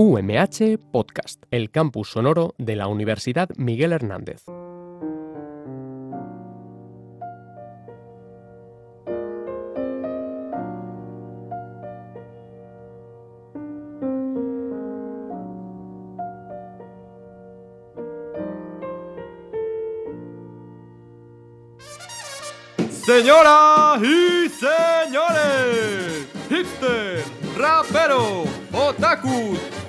UMH Podcast, el campus sonoro de la Universidad Miguel Hernández. Señoras y señores, hipster, rapero, otakus,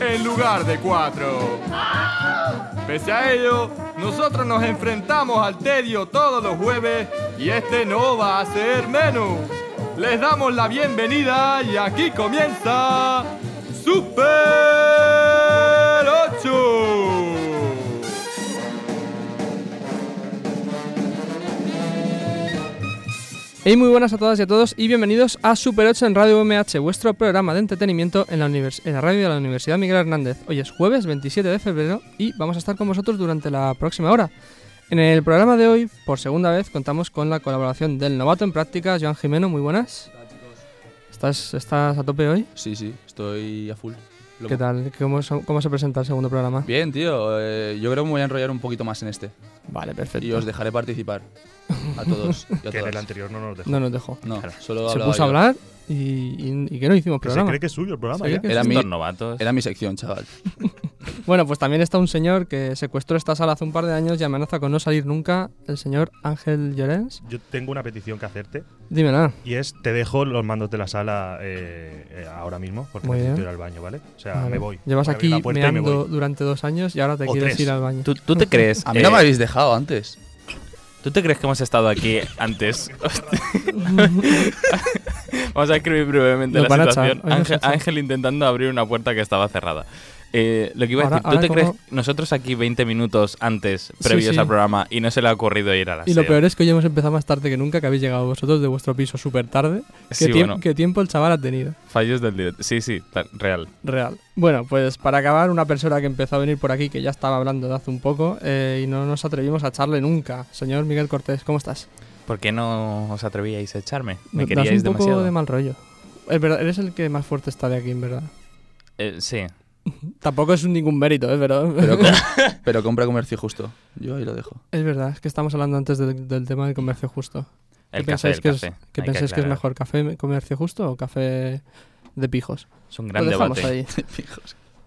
en lugar de 4. Pese a ello, nosotros nos enfrentamos al tedio todos los jueves y este no va a ser menos. Les damos la bienvenida y aquí comienza Super Hey, muy buenas a todas y a todos y bienvenidos a Super 8 en Radio UMH, vuestro programa de entretenimiento en la, en la radio de la Universidad Miguel Hernández. Hoy es jueves 27 de febrero y vamos a estar con vosotros durante la próxima hora. En el programa de hoy, por segunda vez, contamos con la colaboración del novato en prácticas, Joan Jimeno, muy buenas. ¿Estás, ¿Estás a tope hoy? Sí, sí, estoy a full. Lo- ¿Qué tal? ¿Cómo, ¿Cómo se presenta el segundo programa? Bien, tío. eh, yo creo que me voy a enrollar un poquito más en este. Vale, perfecto. Y os dejaré participar. A todos y a Que en el anterior no nos dejó. No nos dejó. No, solo Se puso a yo. hablar y, y- y que no hicimos Que se programa. cree que es suyo el programa. Ya. Era mi, novatos. era mi sección, chaval. Bueno, pues también está un señor que secuestró esta sala hace un par de años y amenaza con no salir nunca, el señor Ángel Llorens. Yo tengo una petición que hacerte Dímela. y es te dejo los mandos de la sala eh, eh, ahora mismo porque Muy necesito bien. ir al baño, ¿vale? O sea, Vale. me voy. Llevas aquí me meando voy. durante dos años y ahora te O quieres tres. ir al baño. ¿Tú, tú te crees? A mí no me habéis dejado antes. ¿Tú te crees que hemos estado aquí antes? Vamos a escribir brevemente la situación. Ángel intentando abrir una puerta que estaba cerrada. Eh, lo que iba a Ahora- decir, ¿tú te crees nosotros aquí 20 minutos antes, previos sí. al programa, y no se le ha ocurrido ir a la Y lo peor es que hoy hemos empezado más tarde que nunca, que habéis llegado vosotros de vuestro piso súper tarde. ¿Qué, Sí, tiemp- bueno, qué tiempo el chaval ha tenido? fallos del directo. Sí, sí, real. Real. Bueno, pues para acabar, una persona que empezó a venir por aquí, que ya estaba hablando de hace un poco, eh, y no nos atrevimos a echarle nunca. Señor Miguel Cortés, ¿cómo estás? ¿Por qué no os atrevíais a echarme? Me Das queríais un poco demasiado. de mal rollo. Es verdad, eres el que más fuerte está de aquí, en verdad. Eh, sí. Tampoco es ningún mérito, ¿eh? pero... Pero, com- pero compra comercio justo. Yo ahí lo dejo. Es verdad, es que estamos hablando antes del, del tema del comercio justo. El ¿Qué café, pensáis, el que, café. Es, ¿qué que pensáis que es mejor? ¿Café comercio justo o café de pijos? Es un Lo gran dejamos debate. ahí.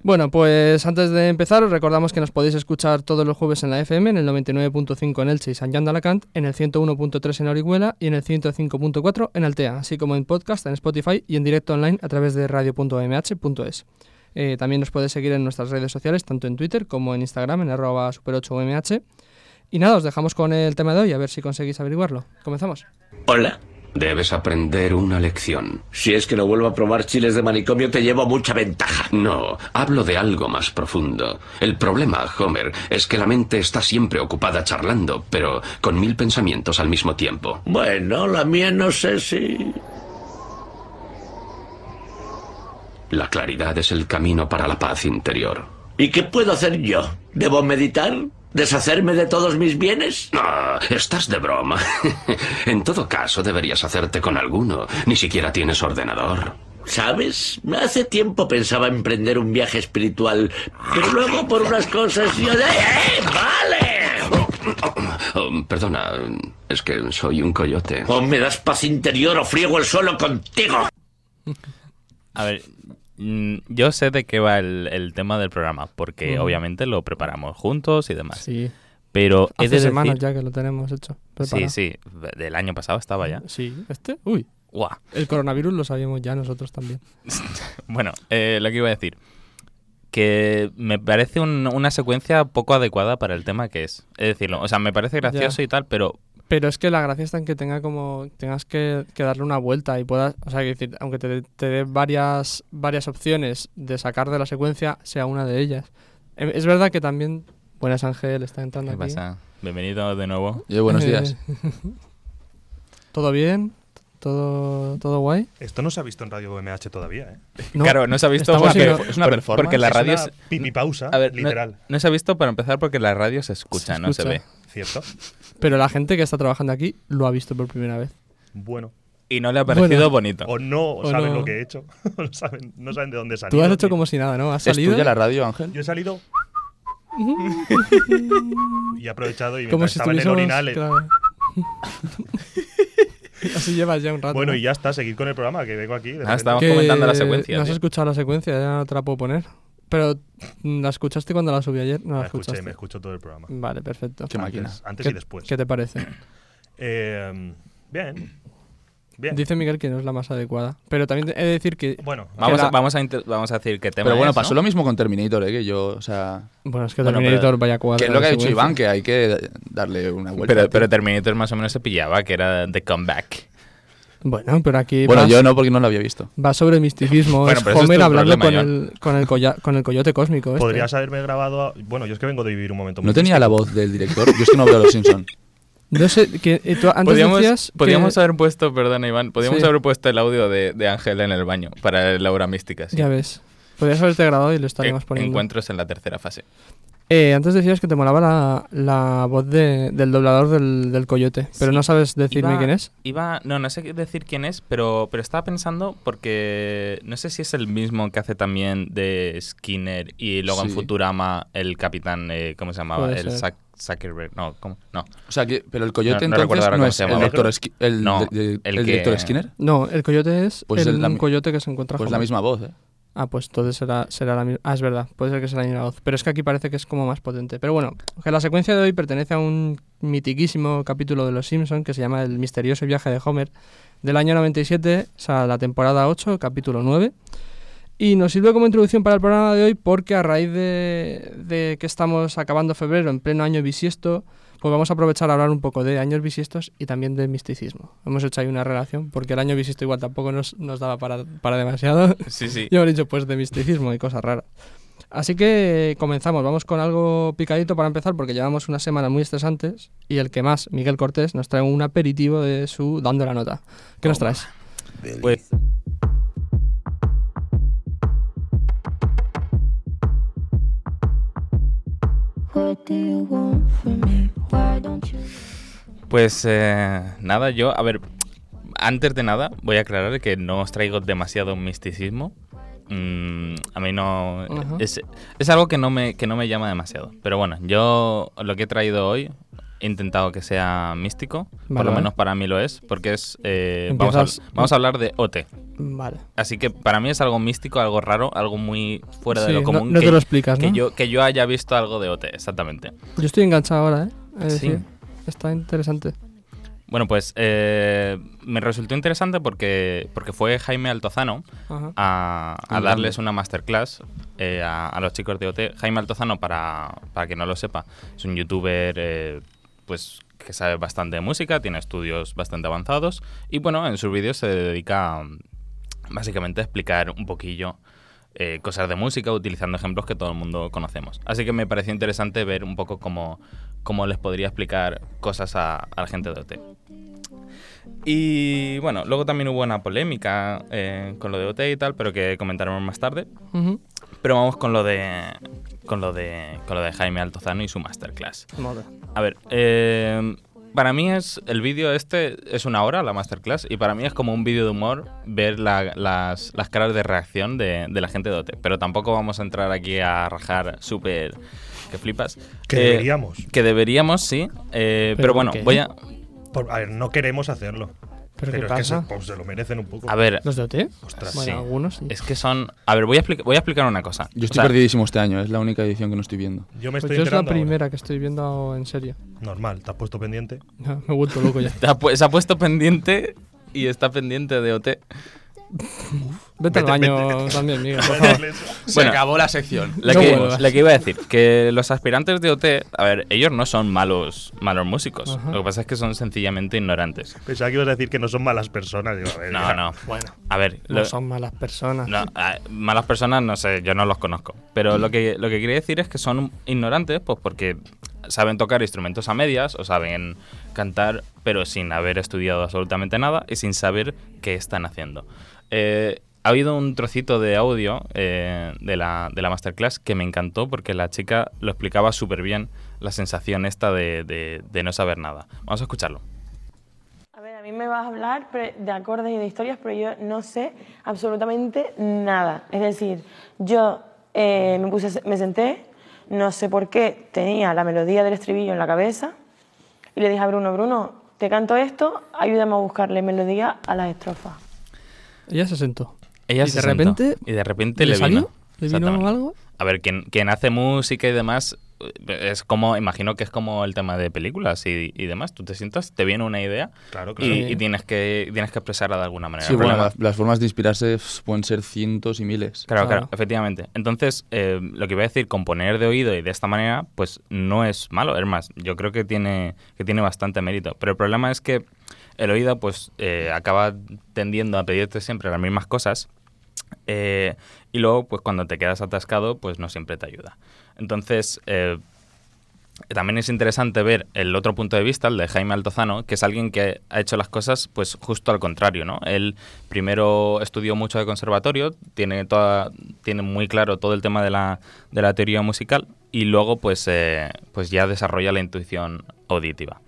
Bueno, pues antes de empezar os recordamos que nos podéis escuchar todos los jueves en la FM, en el 99.5 en Elche y San Juan de Alacant, en el 101.3 en Orihuela y en el 105.4 en Altea, así como en podcast, en Spotify y en directo online a través de radio.mh.es. Eh, también nos podéis seguir en nuestras redes sociales, tanto en Twitter como en Instagram, en arroba super8umh. Y nada, os dejamos con el tema de hoy, a ver si conseguís averiguarlo. Comenzamos. Hola. Debes aprender una lección. Si es que no vuelvo a probar chiles de manicomio, te llevo mucha ventaja. No, hablo de algo más profundo. El problema, Homer, es que la mente está siempre ocupada charlando, pero con mil pensamientos al mismo tiempo. Bueno, la mía no sé si... La claridad es el camino para la paz interior. ¿Y qué puedo hacer yo? ¿Debo meditar? ¿Deshacerme de todos mis bienes? No, estás de broma. en todo caso, deberías hacerte con alguno. Ni siquiera tienes ordenador. ¿Sabes? Hace tiempo pensaba emprender un viaje espiritual, pero luego por unas cosas yo... ¡Eh, vale! Oh, perdona, es que soy un coyote. O me das paz interior o friego el suelo contigo. A ver, yo sé de qué va el, el tema del programa, porque obviamente lo preparamos juntos y demás. Sí, Pero hace de semanas decir... ya que lo tenemos hecho. Sí, preparado. sí, del año pasado estaba ya. Sí, ¿este? Uy, Guau. el coronavirus lo sabíamos ya nosotros también. Bueno, eh, lo que iba a decir, que me parece un- una secuencia poco adecuada para el tema que es. Es decirlo, o sea, me parece gracioso Ya. y tal, pero Pero es que la gracia está en que tenga como tengas que, que darle una vuelta y puedas, o sea, que decir, aunque te, te dé varias varias opciones de sacar de la secuencia, sea una de ellas. Eh, Es verdad que también. Buenas Ángel, está entrando ¿Qué aquí. pasa? Bienvenido de nuevo. Yo, buenos días. ¿Todo bien? ¿Todo, todo guay? Esto no se ha visto en Radio MH todavía, ¿eh? No, claro, no se ha visto porque, es una por- performance. porque la Es radio una se- pipi pausa, a ver, no- literal. No, se ha visto para empezar porque la radio se escucha, Se no se escucha. ve. ¿Cierto? Pero la gente que está trabajando aquí lo ha visto por primera vez. Bueno. Y no le ha parecido Bueno. bonito. O no O saben no. lo que he hecho. no, saben, no saben de dónde he salido. Tú has hecho como si nada, ¿no? ¿Has ¿Es salido? tuya la radio, Ángel? Yo he salido. y he aprovechado y como si estaba en el orinal. eh, claro. Así llevas ya un rato. Bueno, ¿no? y ya está, seguid con el programa, que vengo aquí. de Ah, Que comentando la secuencia, No has tío. escuchado la secuencia, ya no te la puedo poner. Pero mm, la escuchaste cuando la subí ayer. No la Me escuché, escuchaste. me escucho todo el programa. Vale, perfecto. Qué máquina. Antes, antes ¿Qué, y después. ¿Qué te parece? Eh, bien. Bien. Dice Miguel que no es la más adecuada. Pero también he de decir que. Bueno, Vamos, la- a, vamos, a, inter- vamos a decir qué tema Pero bueno, es, pasó ¿no? lo mismo con Terminator, ¿eh? Que yo, o sea... Bueno, es que Bueno, Terminator pero- vaya cuadra. Que es lo que ha dicho. Iván, que hay que darle una vuelta. Pero, pero Terminator más o menos se pillaba, que era The Comeback. Bueno, pero aquí. Bueno, va, yo no, porque no lo había visto. va sobre misticismo. Bueno, es es Homer tu hablando con el, con, el colla- con el coyote cósmico. Este. podrías haberme grabado. a- Bueno, yo es que vengo de vivir un momento muy No tenía la voz del director. Yo es que no veo Los Simpsons. No sé, que, eh, tú antes Podríamos, decías. que- podríamos haber puesto, perdona Iván, podríamos Sí. haber puesto el audio de, de Ángel en el baño para la hora mística. sí. Ya ves. Podrías haberte grabado y lo estaríamos En- poniendo. Encuentros en la tercera fase. Eh, antes decías que te molaba la, la voz de- del doblador del, del coyote, pero Sí. no sabes decirme Iba- quién es. Iba, no, no sé decir quién es, pero, pero estaba pensando porque no sé si es el mismo que hace también de Skinner y luego en Sí. Futurama el capitán, eh, ¿cómo se llamaba? Puede El. Zack- Zuckerberg, no, ¿cómo? No, O sea, que, pero el coyote No- entonces no es el, doctor No, de- de- el el que- director Skinner. No, el coyote es Pues el, un coyote que se encuentra Pues la misma voz, ¿eh? Ah, pues entonces será, será la misma. Ah, es verdad, puede ser que sea la misma voz. Pero es que aquí parece que es como más potente. Pero bueno, que la secuencia de hoy pertenece a un mitiquísimo capítulo de Los Simpsons que se llama El misterioso viaje de Homer del año 97, o sea, la temporada 8, capítulo 9. Y nos sirve como introducción para el programa de hoy porque a raíz de, de que estamos acabando febrero en pleno año bisiesto, pues vamos a aprovechar a hablar un poco de años bisiestos y también de misticismo. Hemos hecho ahí una relación porque el año bisiesto igual tampoco nos, nos daba para, para demasiado. sí, sí. Y hemos dicho pues de misticismo y cosas raras. Así que comenzamos, vamos con algo picadito para empezar porque llevamos unas semanas muy estresantes y el que más, Miguel Cortés, nos trae un aperitivo de su dando la nota. ¿Qué nos traes? Pues, What do you want from me? Pues eh, nada, yo, a ver, antes de nada voy a aclarar que no os traigo demasiado misticismo. Mm, a mí no... Es, es algo que no, me, que no me llama demasiado. Pero bueno, yo lo que he traído hoy he intentado que sea místico. por lo menos para mí lo es. Porque es... eh, vamos, a, vamos a hablar de OT. Vale. Así que para mí es algo místico, algo raro, algo muy fuera de lo no- común. no, que, te lo explicas, que ¿no? yo, que yo haya visto algo de OT, exactamente. Yo estoy enganchado ahora, ¿eh? Es Sí. decir, está interesante. Bueno, pues eh, me resultó interesante porque, porque fue Jaime Altozano a, a darles una masterclass eh, a, a los chicos de OT. Jaime Altozano, para, para quien no lo sepa, es un youtuber eh, pues que sabe bastante de música, tiene estudios bastante avanzados y bueno, en sus vídeos se dedica básicamente a explicar un poquillo eh, cosas de música utilizando ejemplos que todo el mundo conocemos. Así que me pareció interesante ver un poco cómo, cómo les podría explicar cosas a, a la gente de OT. Y bueno, luego también hubo una polémica eh, con lo de OT y tal, pero que comentaremos más tarde. Pero vamos con lo de con lo de con lo de Jaime Altozano y su masterclass. A ver, eh, para mí es el vídeo este es una hora la masterclass y para mí es como un vídeo de humor ver la- las, las caras de reacción de, de la gente de OT. Pero tampoco vamos a entrar aquí a rajar súper que flipas. Que Eh, deberíamos. Que deberíamos, sí. Eh, ¿Pero bueno, qué? voy a Por- a ver, no queremos hacerlo. ¿Pero, Pero, qué es que se, pasa? pues, se lo merecen un poco. a ver. ¿Los de OT? Ostras, bueno, sí. algunos sí. Es que son. A ver, voy a, explica- voy a explicar una cosa. Yo O estoy sea, perdidísimo este año, es la única edición que no estoy viendo. Yo me Pues estoy yo es la ahora. primera que estoy viendo en serio. Normal, te has puesto pendiente. Me he vuelto loco ya. ha se ha puesto pendiente y está pendiente de OT. Vete al Vete- baño también, Miguel, por favor. Se Bueno. acabó la sección. Lo No que, vuelvas. lo que iba a decir, que los aspirantes de OT, a ver, ellos no son malos, malos músicos. Ajá. Lo que pasa es que son sencillamente ignorantes. Pensaba que ibas a decir que no son malas personas. Digo, a ver, No, ya. no. Bueno, A ver, no lo- son malas personas. no, a- malas personas, no sé, yo no los conozco. Pero lo que, lo que quería decir es que son ignorantes, pues porque saben tocar instrumentos a medias o saben cantar, pero sin haber estudiado absolutamente nada y sin saber qué están haciendo. Eh, ha habido un trocito de audio eh, de, la, de la masterclass que me encantó porque la chica lo explicaba súper bien, la sensación esta de, de- no saber nada. Vamos a escucharlo. A ver, a mí me vas a hablar de acordes y de historias, pero yo no sé absolutamente nada. Es decir, yo eh, me, puse, me senté, no sé por qué, tenía la melodía del estribillo en la cabeza y le dije a Bruno, Bruno, te canto esto, ayúdame a buscarle melodía a las estrofas. Ella se sentó. Ella ¿Y se de sentó, repente y de repente le le, salió? vino. ¿Le vino algo? A ver, quien, quien hace música y demás, es como, imagino que es como el tema de películas y, y demás. Tú te sientas, te viene una idea Claro, claro. y, tienes, que, tienes que expresarla de alguna manera. Sí, bueno, las, las formas de inspirarse pueden ser cientos y miles. Claro, Claro. claro, efectivamente. Entonces, eh, lo que iba a decir, componer de oído y de esta manera, pues no es malo. Es más, yo creo que tiene, que tiene bastante mérito. Pero el problema es que el oído, pues, eh, acaba tendiendo a pedirte siempre las mismas cosas. eh, y luego, pues, cuando te quedas atascado, pues no siempre te ayuda. Entonces, eh, también es interesante ver el otro punto de vista, el de Jaime Altozano, que es alguien que ha hecho las cosas pues justo al contrario, ¿no? Él primero estudió mucho de conservatorio, tiene toda, tiene muy claro todo el tema de la, de la teoría musical y luego pues, eh, pues ya desarrolla la intuición auditiva.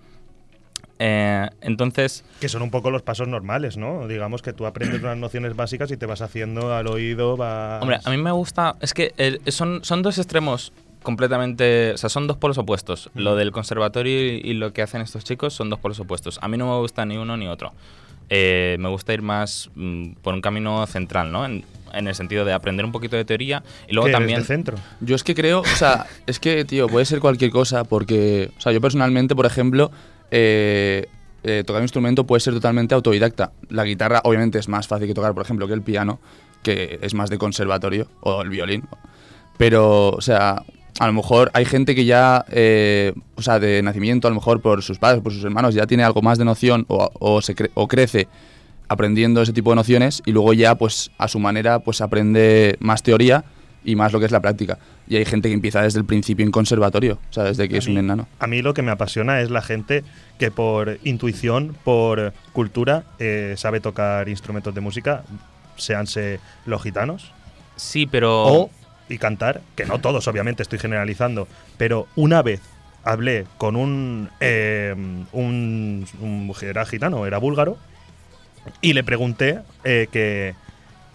Eh, entonces, Que son un poco los pasos normales, ¿no? Digamos que tú aprendes unas nociones básicas y te vas haciendo al oído, vas... Hombre, a mí me gusta. Es que el- son, son dos extremos completamente. O sea, son dos polos opuestos. Lo del conservatorio y, y lo que hacen estos chicos son dos polos opuestos. A mí no me gusta ni uno ni otro. Eh, me gusta ir más mm, por un camino central, ¿no? En, en el sentido de aprender un poquito de teoría y luego ¿Qué eres, también. de centro. Yo es que creo, o sea, es que, tío, puede ser cualquier cosa porque, o sea, yo personalmente, por ejemplo, eh, eh, tocar un instrumento puede ser totalmente autodidacta. La guitarra, obviamente, es más fácil que tocar, por ejemplo, que el piano, que es más de conservatorio, o el violín. Pero, o sea, a lo mejor hay gente que ya, eh, o sea, de nacimiento, a lo mejor por sus padres, por sus hermanos, ya tiene algo más de noción o, se cre- o crece aprendiendo ese tipo de nociones y luego ya, pues, a su manera, pues aprende más teoría y más lo que es la práctica. Y hay gente que empieza desde el principio en conservatorio, o sea, desde que A es un enano. A mí lo que me apasiona es la gente que por intuición, por cultura, eh, sabe tocar instrumentos de música, seanse los gitanos, Sí, pero. o y cantar, que no todos, obviamente, estoy generalizando, pero una vez hablé con un, eh, un, un- era gitano, era búlgaro, y le pregunté eh, que,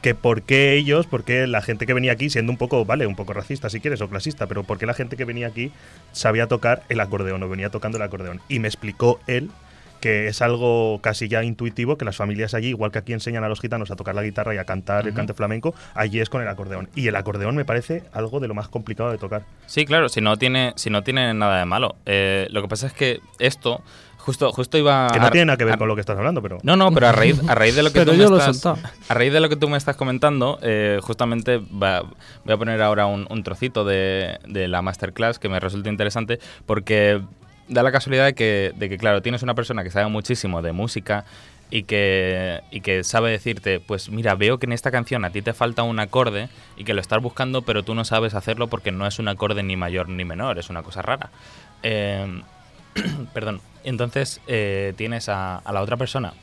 que por qué ellos, por qué la gente que venía aquí, siendo un poco, vale, un poco racista si quieres, o clasista, pero por qué la gente que venía aquí sabía tocar el acordeón o venía tocando el acordeón. Y me explicó él que es algo casi ya intuitivo, que las familias allí, igual que aquí enseñan a los gitanos a tocar la guitarra y a cantar el Ujú. cante flamenco, allí es con el acordeón. Y el acordeón me parece algo de lo más complicado de tocar. Sí, claro, si no tiene, si no tiene nada de malo. Eh, lo que pasa es que esto. Justo, justo iba Que no a- tiene nada que ver a- con lo que estás hablando, pero... No, no, pero a raíz, a raíz de lo que Pero tú yo me lo estás, a raíz de lo que tú me estás comentando, eh, justamente va- voy a poner ahora un, un trocito de, de la masterclass que me resulta interesante porque da la casualidad de que, de que, claro, tienes una persona que sabe muchísimo de música y que, y que sabe decirte, pues mira, veo que en esta canción a ti te falta un acorde y que lo estás buscando, pero tú no sabes hacerlo porque no es un acorde ni mayor ni menor, es una cosa rara. Eh, perdón. Entonces eh, tienes a, a la otra persona.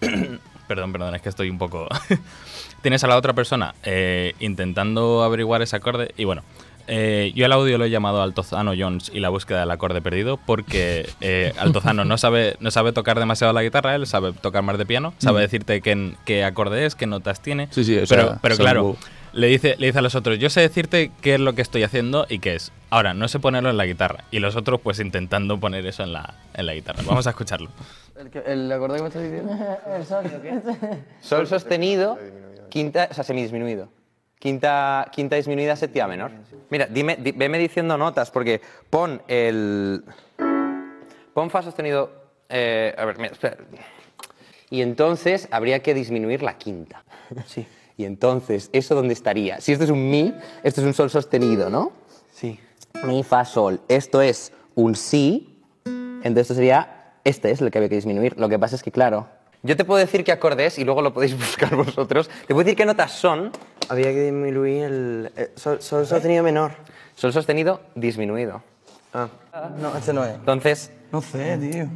perdón, perdón, es que estoy un poco. tienes a la otra persona eh, intentando averiguar ese acorde. Y bueno, eh, yo al audio lo he llamado Altozano Jones y la búsqueda del acorde perdido porque eh, Altozano no sabe, no sabe tocar demasiado la guitarra, él sabe tocar más de piano, sabe Mm. decirte qué, qué acorde es, qué notas tiene. Sí, sí, o pero, sea, pero claro, le dice, le dice a los otros, yo sé decirte qué es lo que estoy haciendo y qué es. Ahora, no sé ponerlo en la guitarra. Y los otros, pues intentando poner eso en la, en la guitarra. Vamos a escucharlo. ¿El, acorde que me estás diciendo? Sol sostenido, quinta, o sea, semidisminuido. Quinta, quinta disminuida, séptima menor. Mira, dime, di- veme diciendo notas, porque pon el. Pon fa sostenido. eh, a ver, mira, espera. Y entonces habría que disminuir la quinta. Sí. Y entonces, ¿eso dónde estaría? Si esto es un mi, esto es un sol sostenido, ¿no? Sí. Mi, fa, sol. Esto es un si, entonces esto sería, este es el que había que disminuir. Lo que pasa es que, claro, yo te puedo decir qué acorde es y luego lo podéis buscar vosotros. Te puedo decir qué notas son. Había que disminuir el eh, sol, sol sostenido menor. Sol sostenido, disminuido. Ah. No, este no es. Entonces, No sé, tío.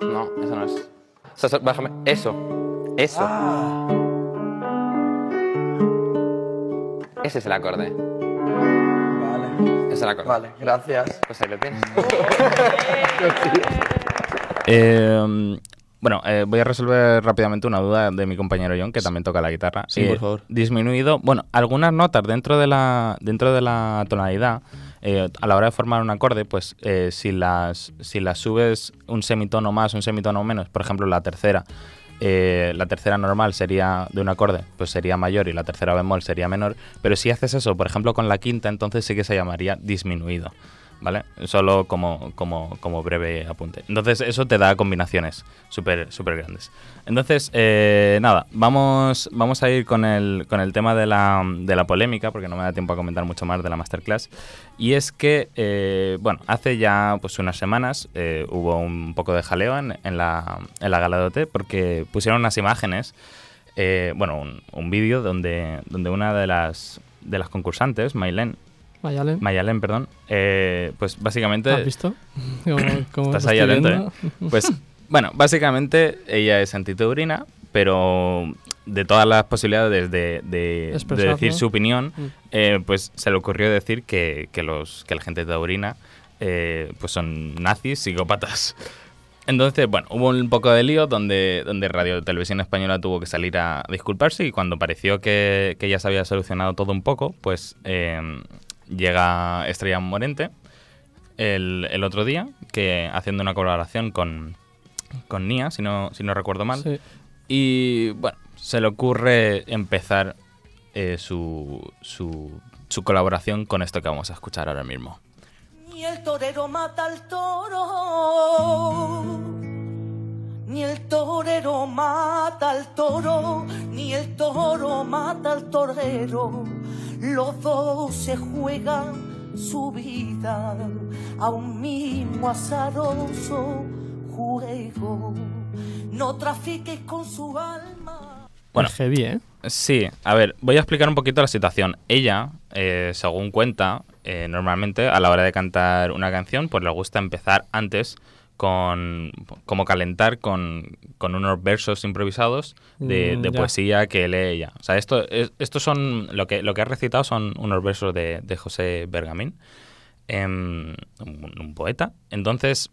no, eso no es. O sea, so- bájame. Eso. Eso. Ah. Ese es el acorde. Vale. Ese es el acorde. Vale, gracias. Pues ahí lo tienes. Eh, bueno, eh, voy a resolver rápidamente una duda de mi compañero John, que también toca la guitarra. Sí, Eh, por favor. Disminuido, bueno, algunas notas dentro de la, dentro de la tonalidad, eh, a la hora de formar un acorde, pues eh, si, las, si las subes un semitono más, un semitono menos, por ejemplo, la tercera, eh, la tercera normal sería de un acorde, pues sería mayor y la tercera bemol sería menor, pero si haces eso, por ejemplo, con la quinta, entonces sí que se llamaría disminuido. ¿Vale? Solo como, como, como breve apunte. Entonces, eso te da combinaciones súper súper grandes. Entonces, eh, nada, vamos, vamos a ir con el, con el tema de la, de la polémica, porque no me da tiempo a comentar mucho más de la masterclass. Y es que, eh, bueno, hace ya pues unas semanas eh, hubo un poco de jaleo en, en la, en la gala de OT, porque pusieron unas imágenes, eh, bueno, un, un vídeo donde, donde una de las, de las concursantes, Maylen, Mayalen, Mayalen, perdón, eh, pues básicamente... ¿has visto? Cómo- cómo Estás ahí viendo? ¿eh? Pues, bueno, básicamente ella es antitaurina, pero de todas las posibilidades de, de- de Expresar, decir su opinión, Mm. eh, pues se le ocurrió decir que, que los, que la gente taurina eh, pues son nazis, psicópatas. Entonces, bueno, hubo un poco de lío donde, donde Radio Televisión Española tuvo que salir a disculparse y cuando pareció que, que ya se había solucionado todo un poco, pues eh, llega Estrella Morente el, el otro día, que haciendo una colaboración con, con Nia, si no, si no recuerdo mal. Sí. Y bueno, se le ocurre empezar eh, su, su, su colaboración con esto que vamos a escuchar ahora mismo. Ni el torero mata al toro, ni el torero mata al toro, ni el toro mata al torero. Los dos se juegan su vida a un mismo azaroso juego. No trafiques con su alma. Bueno, Es heavy, ¿eh? Sí, a ver, voy a explicar un poquito la situación. Ella, eh, según cuenta, eh, normalmente a la hora de cantar una canción, pues le gusta empezar antes con como calentar con, con unos versos improvisados de, Mm, de poesía que lee ella. O sea, esto, es- estos son lo que lo que ha recitado son unos versos de, de José Bergamín, em, un, un poeta. Entonces,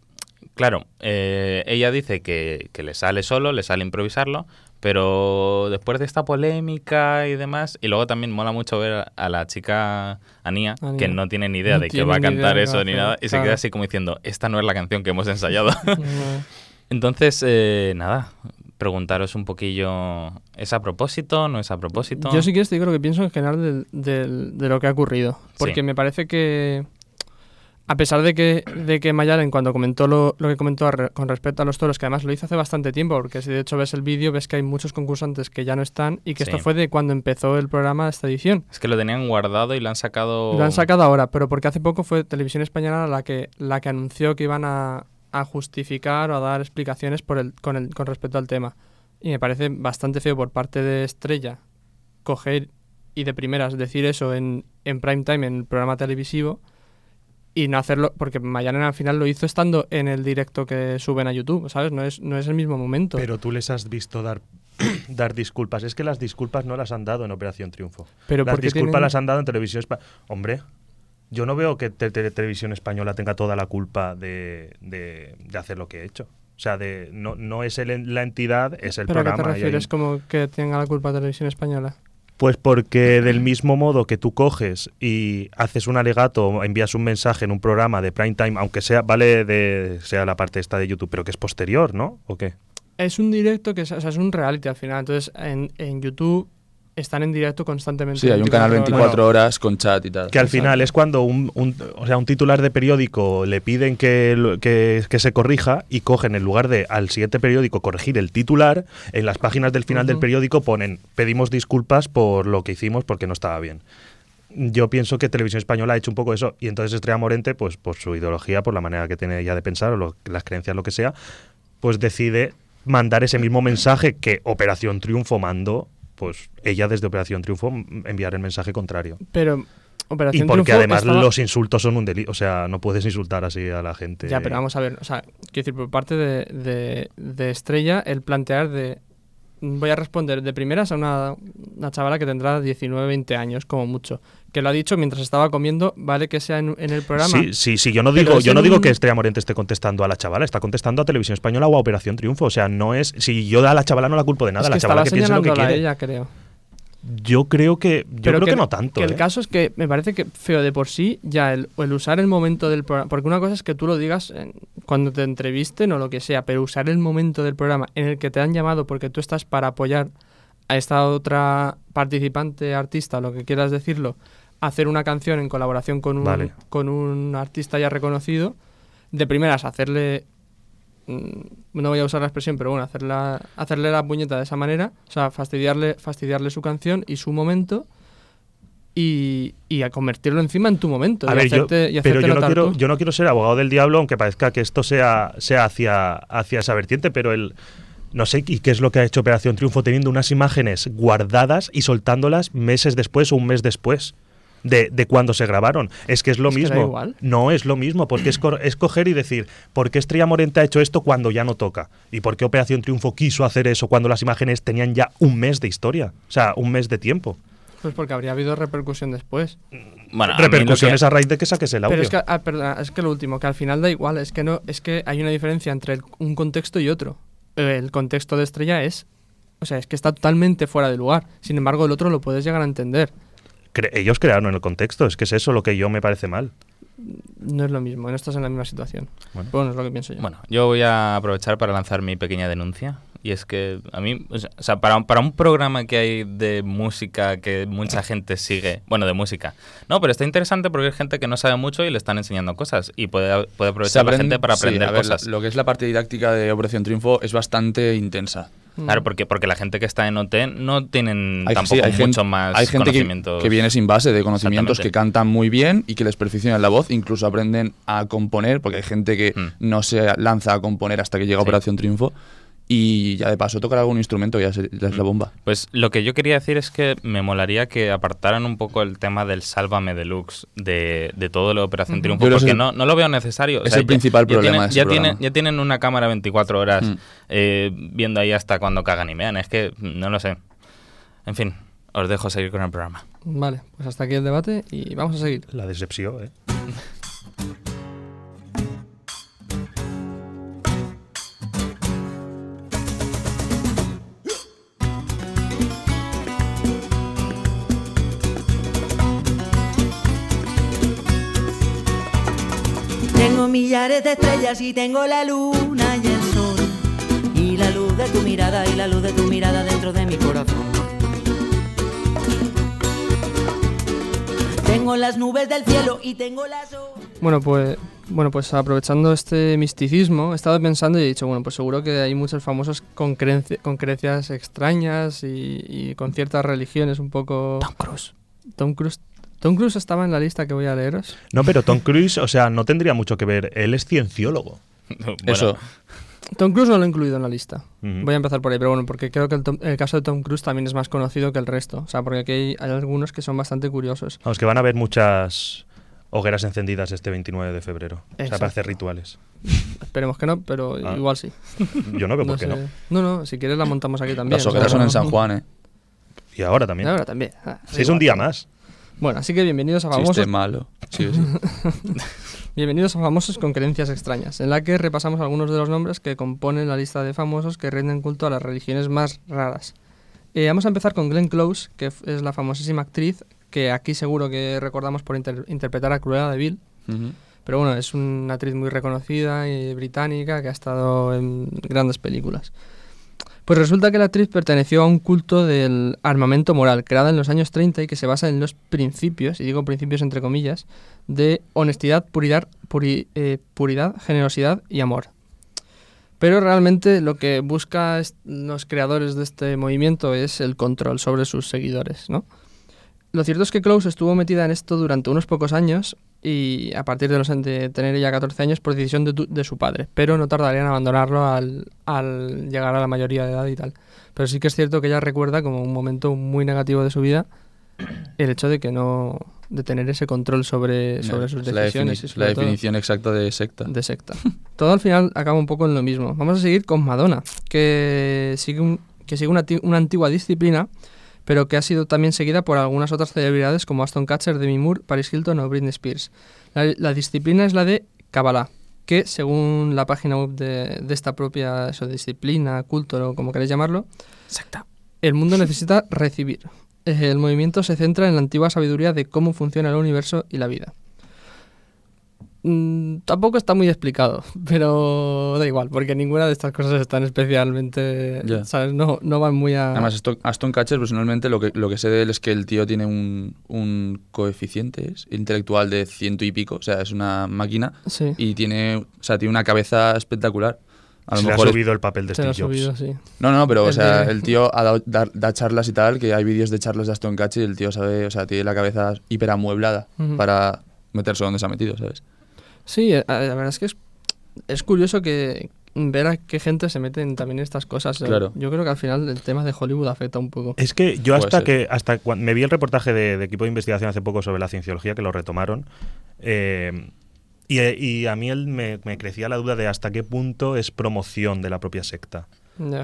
claro, eh, ella dice que, que le sale solo, le sale improvisarlo, pero después de esta polémica y demás, y luego también mola mucho ver a la chica Anía, Anía. que no tiene ni idea No de que va a cantar eso ni nada, y se queda así como diciendo, esta no es la canción que hemos ensayado. No. Entonces, eh, nada, preguntaros un poquillo, ¿es a propósito? ¿No es a propósito? Yo si quieres te digo lo que pienso en general de lo que ha ocurrido. Porque Sí. me parece que, a pesar de que, de que Mayalen cuando comentó lo, lo que comentó re- con respecto a los toros, que además lo hizo hace bastante tiempo, porque si de hecho ves el vídeo ves que hay muchos concursantes que ya no están y que Sí. esto fue de cuando empezó el programa esta edición. Es que lo tenían guardado y lo han sacado... Lo han sacado ahora, pero porque hace poco fue Televisión Española la que, la que anunció que iban a, a justificar o a dar explicaciones por el, con, el, con respecto al tema. Y me parece bastante feo por parte de Estrella coger y de primeras decir eso en, en prime time, en el programa televisivo, y no hacerlo, porque Mayalen al final lo hizo estando en el directo que suben a YouTube, ¿sabes? No es, no es el mismo momento. Pero tú les has visto dar, dar disculpas. Es que las disculpas no las han dado en Operación Triunfo. Pero las ¿por qué disculpas tienen- las han dado en Televisión Española. Hombre, yo no veo que Te- Te- Televisión Española tenga toda la culpa de, de- de hacer lo que he hecho. O sea, de, no, no es el- la entidad, es el ¿Pero a qué programa. te refieres como que tenga la culpa Televisión Española? Pues porque del mismo modo que tú coges y haces un alegato envías un mensaje en un programa de prime time, aunque sea, vale de, sea la parte esta de YouTube, pero que es posterior, ¿no? ¿O qué? Es un directo que es, o sea, es un reality al final. Entonces, en, en YouTube están en directo constantemente. Sí, hay un canal 24 horas con chat y tal. Que al final es cuando un, un- o sea, un titular de periódico le piden que, que, que se corrija y cogen en lugar de al siguiente periódico corregir el titular, en las páginas del final del periódico ponen pedimos disculpas por lo que hicimos porque no estaba bien. Yo pienso que Televisión Española ha hecho un poco eso y entonces Estrella Morente, pues por su ideología, por la manera que tiene ella de pensar o lo- las creencias, lo que sea, pues decide mandar ese mismo mensaje que Operación Triunfo mandó, pues ella desde Operación Triunfo enviar el mensaje contrario. Pero Operación Y porque Triunfo además estaba- los insultos son un delito. O sea, no puedes insultar así a la gente. Ya, pero vamos a ver, o sea, quiero decir, por parte de, de- de Estrella, el plantear de. Voy a responder de primeras a una, una chavala que tendrá 19, 20 años, como mucho. Que lo ha dicho mientras estaba comiendo, vale que sea en, en el programa. Sí, sí, sí. Yo no digo, yo no digo que Estrella Morente esté contestando a la chavala, está contestando a Televisión Española o a Operación Triunfo. O sea, no es. Si yo a la chavala no la culpo de nada, Es la chavala que piense lo que señalándola a quiere. ella, creo. Yo creo que. Yo Pero creo que, no tanto. Que el ¿eh? caso es que me parece que feo de por sí ya el, el usar el momento del programa. Porque una cosa es que tú lo digas en- cuando te entrevisten o lo que sea, pero usar el momento del programa en el que te han llamado porque tú estás para apoyar a esta otra participante, artista, lo que quieras decirlo, hacer una canción en colaboración con un, Vale. con un artista ya reconocido, de primeras hacerle. Mm, No voy a usar la expresión, pero bueno, hacerla, hacerle la puñeta de esa manera, o sea, fastidiarle, fastidiarle su canción y su momento, y, y a convertirlo encima en tu momento. A y ver, yo, y pero yo no, quiero, tú. yo no quiero ser abogado del diablo, aunque parezca que esto sea, sea hacia, hacia esa vertiente, pero el. No sé, ¿y qué es lo que ha hecho Operación Triunfo teniendo unas imágenes guardadas y soltándolas meses después o un mes después? De, de cuando se grabaron. Es que es lo Es mismo. igual. No es lo mismo, porque es, es coger y decir, ¿por qué Estrella Morente ha hecho esto cuando ya no toca? ¿Y por qué Operación Triunfo quiso hacer eso cuando las imágenes tenían ya un mes de historia? O sea, un mes de tiempo. Pues porque habría habido repercusión después. Bueno, a mí lo Repercusiones que- a raíz de que saques el audio. Pero es que, ah, perdona, es que lo último, que al final da igual, es que no, es que hay una diferencia entre el- un contexto y otro. Eh, El contexto de estrella es, o sea, es que está totalmente fuera de lugar. Sin embargo, el otro lo puedes llegar a entender. Cre- ellos crearon el contexto, es que es eso lo que yo me parece mal. No es lo mismo, no estás en la misma situación. Bueno. Bueno, es lo que pienso yo. Bueno, yo voy a aprovechar para lanzar mi pequeña denuncia. Y es que a mí, o sea, para, para un programa que hay de música que mucha gente sigue, bueno, de música, no, pero está interesante porque hay gente que no sabe mucho y le están enseñando cosas y puede, puede aprovechar la gente para sí, aprender a ver, cosas. lo que es la parte didáctica de Operación Triunfo es bastante intensa. Claro, porque, porque la gente que está en OT no tienen Hay, tampoco sí, hay mucho gen- más hay gente conocimientos. que viene sin base de conocimientos, que cantan muy bien y que les perfeccionan la voz, incluso aprenden a componer, porque hay gente que Hmm. no se lanza a componer hasta que llega Sí. Operación Triunfo. Y ya de paso tocar algún instrumento ya, se- ya es la bomba. Pues lo que yo quería decir es que me molaría que apartaran un poco el tema del Sálvame Deluxe de, de todo lo de Operación Ujú. Triunfo, porque no, no lo veo necesario. O es sea, el principal problema tienen, de ese ya, tienen, ya tienen una cámara 24 horas Mm. eh, viendo ahí hasta cuando cagan y mean. Es que no lo sé. En fin, os dejo seguir con el programa. Vale, pues hasta aquí el debate y vamos a seguir. La decepción, ¿eh? millares de estrellas y tengo la luna y el sol. Y la luz de tu mirada y la luz de tu mirada dentro de mi corazón. Tengo las nubes del cielo y tengo las... Bueno, pues bueno, pues aprovechando este misticismo, he estado pensando y he dicho, bueno, pues seguro que hay muchos famosos con creencias extrañas y, y con ciertas religiones un poco... Tom Cruise. Tom Cruise. Tom Cruise estaba en la lista que voy a leeros. No, pero Tom Cruise, o sea, no tendría mucho que ver. Él es cienciólogo. Bueno, Eso. Tom Cruise no lo he incluido en la lista. Voy a empezar por ahí, pero bueno, porque creo que el, Tom- el caso de Tom Cruise también es más conocido que el resto. O sea, porque aquí hay, hay algunos que son bastante curiosos. Vamos, que van a haber muchas hogueras encendidas este 29 de febrero. O sea, para hacer rituales. Esperemos que no, pero Ah. igual sí. Yo no veo por qué no. sé. No, no, si quieres la montamos aquí también. Las o sea, hogueras son no- en San Juan, ¿eh? Y ahora también. Ahora también. Ah, Si es igual. un día más. Bueno, así que bienvenidos a Famosos. Chiste malo. Sí, sí. Bienvenidos a Famosos con creencias extrañas, en la que repasamos algunos de los nombres que componen la lista de famosos que rinden culto a las religiones más raras. Eh, vamos a empezar con Glenn Close, que es la famosísima actriz que aquí seguro que recordamos por inter- interpretar a Cruella de Vil. Ujú. Pero bueno, es una actriz muy reconocida y británica que ha estado en grandes películas. Pues resulta que la actriz perteneció a un culto del armamento moral, creada en los años 30 y que se basa en los principios, y digo principios entre comillas, de honestidad, puridad, puri- eh, puridad generosidad y amor. Pero realmente lo que busca est- los creadores de este movimiento es el control sobre sus seguidores, ¿no? Lo cierto es que Close estuvo metida en esto durante unos pocos años y a partir de, los, de tener ya 14 años por decisión de, tu- de su padre, pero no tardaría en abandonarlo al, al llegar a la mayoría de edad y tal. Pero sí que es cierto que ella recuerda como un momento muy negativo de su vida el hecho de que no de tener ese control sobre, sobre sus Es la, decisiones defini- la todo definición exacta de secta. de secta. Todo al final acaba un poco en lo mismo. Vamos a seguir con Madonna, que sigue, un- que sigue una antigua disciplina, pero que ha sido también seguida por algunas otras celebridades como Aston Kutcher, Demi Moore, Paris Hilton o Britney Spears. La, la disciplina es la de Kabbalah, que según la página web de, de esta propia eso, disciplina, culto o como queréis llamarlo, el mundo necesita recibir. Eh, El movimiento se centra en la antigua sabiduría de cómo funciona el universo y la vida. Mm, tampoco está muy explicado, pero da igual, porque ninguna de estas cosas están especialmente. ¿sabes? No, no van muy a... Además, Aston, Aston Catcher, personalmente, lo que, lo que sé de él es que el tío tiene un, un coeficiente intelectual de ciento y pico. O sea, es una máquina. Sí. Y tiene, o sea, tiene una cabeza espectacular. A lo Se le ha es- subido el papel de Se lo ha Steve Jobs. subido, sí. No, no, pero o El sea, de- el tío ha dado, da, da charlas y tal, que hay vídeos de charlas de Aston Catcher y el tío sabe, o sea, tiene la cabeza hiperamueblada Ujú. para meterse donde se ha metido, ¿sabes? Sí, eh, la verdad es que es, es curioso que ver a qué gente se mete en también estas cosas. Eh, Claro. Yo creo que al final el tema de Hollywood afecta un poco. Es que yo hasta que hasta cuando me vi el reportaje de, de equipo de investigación hace poco sobre la cienciología, que lo retomaron, eh, y, y a mí él me, me crecía la duda de hasta qué punto es promoción de la propia secta.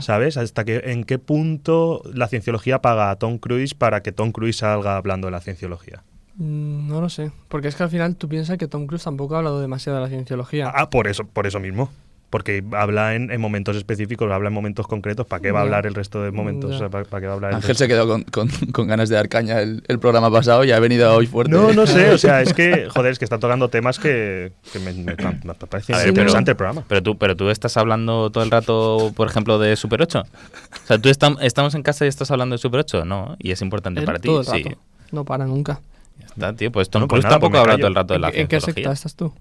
¿Sabes? Hasta que, en qué punto la cienciología paga a Tom Cruise para que Tom Cruise salga hablando de la cienciología. Mm, No lo sé, porque es que al final tú piensas que Tom Cruise tampoco ha hablado demasiado de la cienciología. Ah, por eso, por eso mismo. Porque habla en, en momentos específicos, habla en momentos concretos. ¿Para qué va a hablar el resto de momentos? Ya. O sea, ¿para, para qué va a hablar el Ángel resto? se quedó con, con- con ganas de dar caña el, el programa pasado y ha venido hoy fuerte. No, no sé, o sea, es que, joder, es que está tocando temas que, que me, me- me parece ver, interesante pero, el programa. Pero tú, pero tú estás hablando todo el rato, por ejemplo, de Super 8. O sea, tú estam- estamos en casa y estás hablando de Super 8, ¿no? Y es importante para ti. todo el sí. rato. No para nunca. Ya está, tío. Pues Tom pues Cruise nada, tampoco pues habla todo el rato de la ¿En, qué- en qué cienciología. secta estás tú?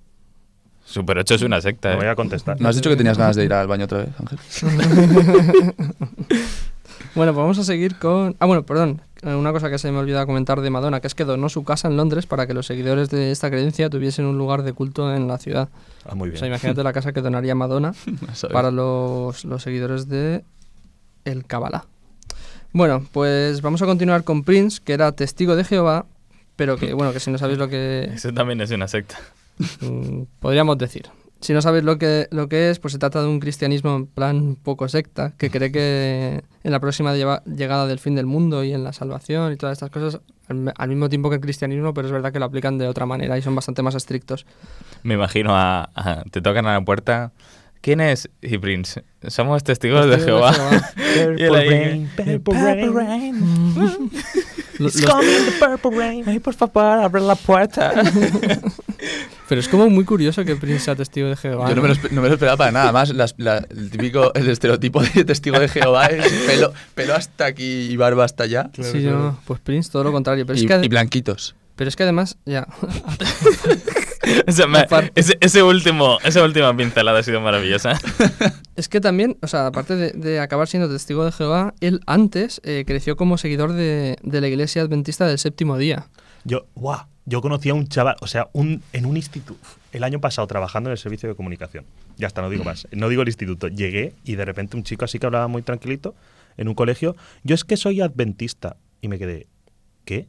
Super 8 es una secta, No ¿eh? voy a contestar. ¿No has dicho que tenías ganas de ir al baño otra vez, Ángel? Bueno, pues vamos a seguir con... Ah, bueno, perdón. eh, Una cosa que se me olvidaba comentar de Madonna, que es que donó su casa en Londres para que los seguidores de esta creencia tuviesen un lugar de culto en la ciudad. Ah, muy O bien. sea, imagínate la casa que donaría Madonna para los, los seguidores de el Kabbalah. Bueno, pues vamos a continuar con Prince, que era testigo de Jehová, pero que, bueno, que si no sabéis lo que... Eso también es una secta. Mm, podríamos decir. Si no sabéis lo que, lo que es, pues se trata de un cristianismo en plan poco secta, que cree que en la próxima lleva- llegada del fin del mundo y en la salvación y todas estas cosas, al, al mismo tiempo que el cristianismo, pero es verdad que lo aplican de otra manera y son bastante más estrictos. Me imagino a, a- Te tocan a la puerta. ¿Quién es? Y Prince. Somos testigos de Testigos Jehová. de Y él ahí, Purple rain. Lo- los- Ay, por favor, abre la puerta. pero es como muy curioso que Prince sea testigo de Jehová. Yo no me, lo, no me lo esperaba para nada. Más las- la- el típico, el estereotipo de testigo de Jehová es pelo, pelo hasta aquí y barba hasta allá. Sí, no, pues Prince todo lo contrario. Pero, y, es que, y blanquitos. pero es que además, ya, O sea, me- Aparte- ese, ese último, esa última pincelada ha sido maravillosa. Es que también, o sea, aparte de, de acabar siendo testigo de Jehová, él antes eh, creció como seguidor de, de la iglesia adventista del séptimo día. Yo, guau, yo conocí a un chaval, o sea, un, en un instituto, el año pasado trabajando en el servicio de comunicación. Ya está, no digo más. No digo el instituto. Llegué y de repente un chico así que hablaba muy tranquilito en un colegio. Yo es que soy adventista. Y me quedé, ¿qué?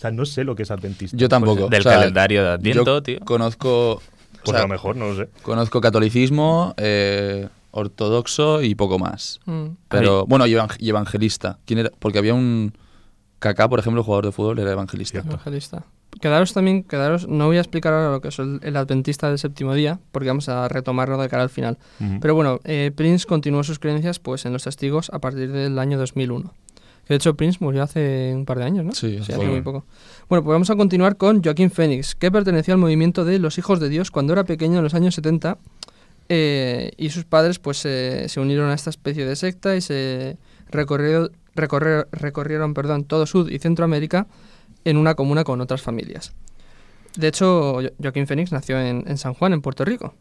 O sea, no sé lo que es adventista. Yo tampoco. del O sea, calendario de Adviento, yo tío. Conozco. o Pues sea, a lo mejor, no lo sé. Conozco catolicismo, eh, ortodoxo y poco más. Mm. Pero, bueno, y, evang- y evangelista. ¿Quién era? Porque había un. Kaká, por ejemplo, jugador de fútbol, era evangelista. Evangelista. Quedaros también, quedaros, no voy a explicar ahora lo que es el, el adventista del séptimo día, porque vamos a retomarlo de cara al final. Pero bueno, eh, Prince continuó sus creencias pues en los testigos a partir del año 2001. De hecho Prince murió hace un par de años, ¿no? Sí, hace fue- muy poco. Bueno, pues vamos a continuar con Joaquín Phoenix, que perteneció al movimiento de los hijos de Dios cuando era pequeño en los años 70 eh, y sus padres pues se- se unieron a esta especie de secta y se recorrieron, recorrieron, recorrieron perdón, todo Sud y Centroamérica en una comuna con otras familias. De hecho, Jo- Joaquín Phoenix nació en, en San Juan, en Puerto Rico.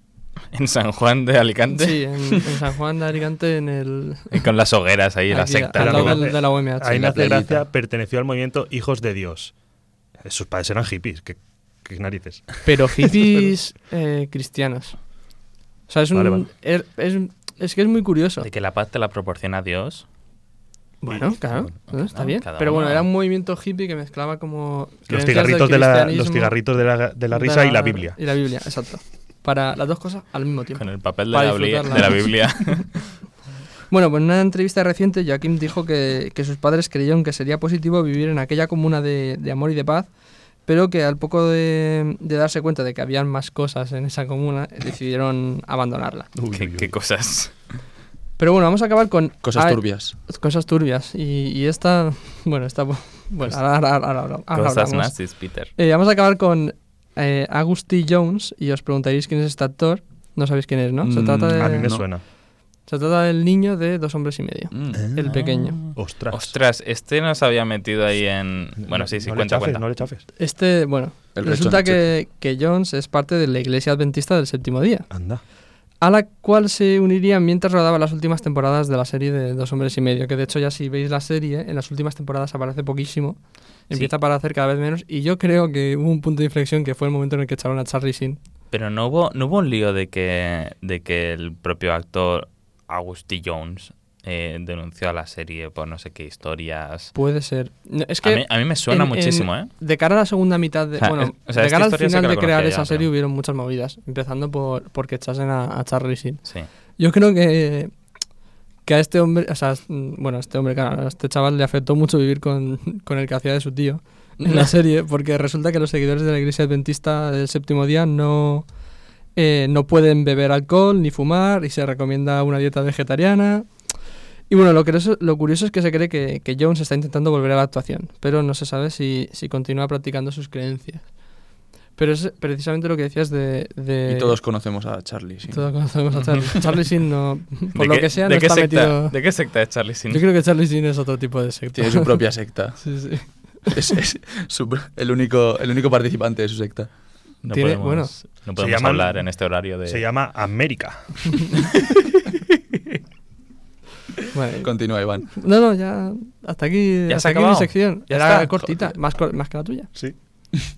En San Juan de Alicante. Sí, en, en San Juan de Alicante, en el... Y con las hogueras ahí, la Aquí, secta. al lado del- de la UMH. Ahí La playita. gracia, perteneció al movimiento Hijos de Dios. Eh, Sus padres eran hippies, qué, qué narices. Pero hippies eh, cristianos. O sea, es un... Vale, vale. Es, es- es que es muy curioso. De que la paz te la proporciona Dios. Bueno, claro, ¿no? está bien. Pero bueno, era un movimiento hippie que mezclaba como... Los cigarritos, de la, los cigarritos de la, de la risa y la Biblia. Y la Biblia, exacto. Para las dos cosas al mismo tiempo. Con el papel de, la, biblia, de la Biblia. Bueno, pues en una entrevista reciente, Joaquín dijo que, que sus padres creyeron que sería positivo vivir en aquella comuna de, de amor y de paz, pero que al poco de, de darse cuenta de que habían más cosas en esa comuna, decidieron abandonarla. ¿Qué, qué cosas? Pero bueno, vamos a acabar con... Cosas ah, turbias. Cosas turbias. Y, y esta... Bueno, esta... Bueno, ahora, ahora- ahora- ahora- ahora Cosas hablamos. nazis, Peter. Eh, vamos a acabar con eh, Agusty Jones y os preguntaréis quién es este actor. No sabéis quién es, ¿no? Se Mm, trata de... a mí me no. suena. Se trata del niño de dos hombres y medio. Mm. El pequeño. Ostras. Ostras, este nos había metido ahí en... Bueno, sí, sí, no le cuenta, chafes, cuenta. no le chafes. Este, bueno, El resulta que, que Jones es parte de la iglesia adventista del séptimo día, Anda. A la cual se uniría mientras rodaba las últimas temporadas de la serie de Dos Hombres y Medio, que de hecho ya si veis la serie, en las últimas temporadas aparece poquísimo, empieza a aparecer cada vez menos, y yo creo que hubo un punto de inflexión que fue el momento en el que echaron a Charlie Sheen. Pero no hubo, no hubo un lío de que, de que el propio actor Augusty Jones eh, denunció a la serie por no sé qué historias. Puede ser. No, es A que mí- a mí me suena muchísimo, ¿eh? De cara a la segunda mitad de. O sea, bueno, es- o sea, de cara al final de crear esa ya, serie pero- hubieron muchas movidas, empezando por porque echasen a, a Charlie Sheen. Sí. Yo creo que, que a este hombre, o sea, bueno, a este hombre, claro, a este chaval le afectó mucho vivir con, con el que hacía de su tío en la serie, porque resulta que los seguidores de la iglesia adventista del séptimo día no, eh, no pueden beber alcohol ni fumar y se recomienda una dieta vegetariana. Y bueno, lo curioso, lo curioso es que se cree que, que Jones está intentando volver a la actuación, pero no se sabe si, si continúa practicando sus creencias. Pero es precisamente lo que decías de... de- Y todos conocemos a Charlie. sí. todos conocemos a Charlie. Charlie Sheen no, por ¿De lo qué- que sea, de no qué está secta- metido... ¿De qué secta es Charlie Sheen? Yo creo que Charlie Sheen es otro tipo de secta. Tiene su propia secta. sí, sí. Es, es su- el, único, el único participante de su secta. No Tiene- podemos, bueno, no Se podemos llaman- hablar en este horario de... Se llama América. Bueno, Continúa, Iván. no, no, ya hasta aquí, ¿Ya hasta se aquí mi sección. ¿Ya Era está? cortita, más, cor- más que la tuya. Sí.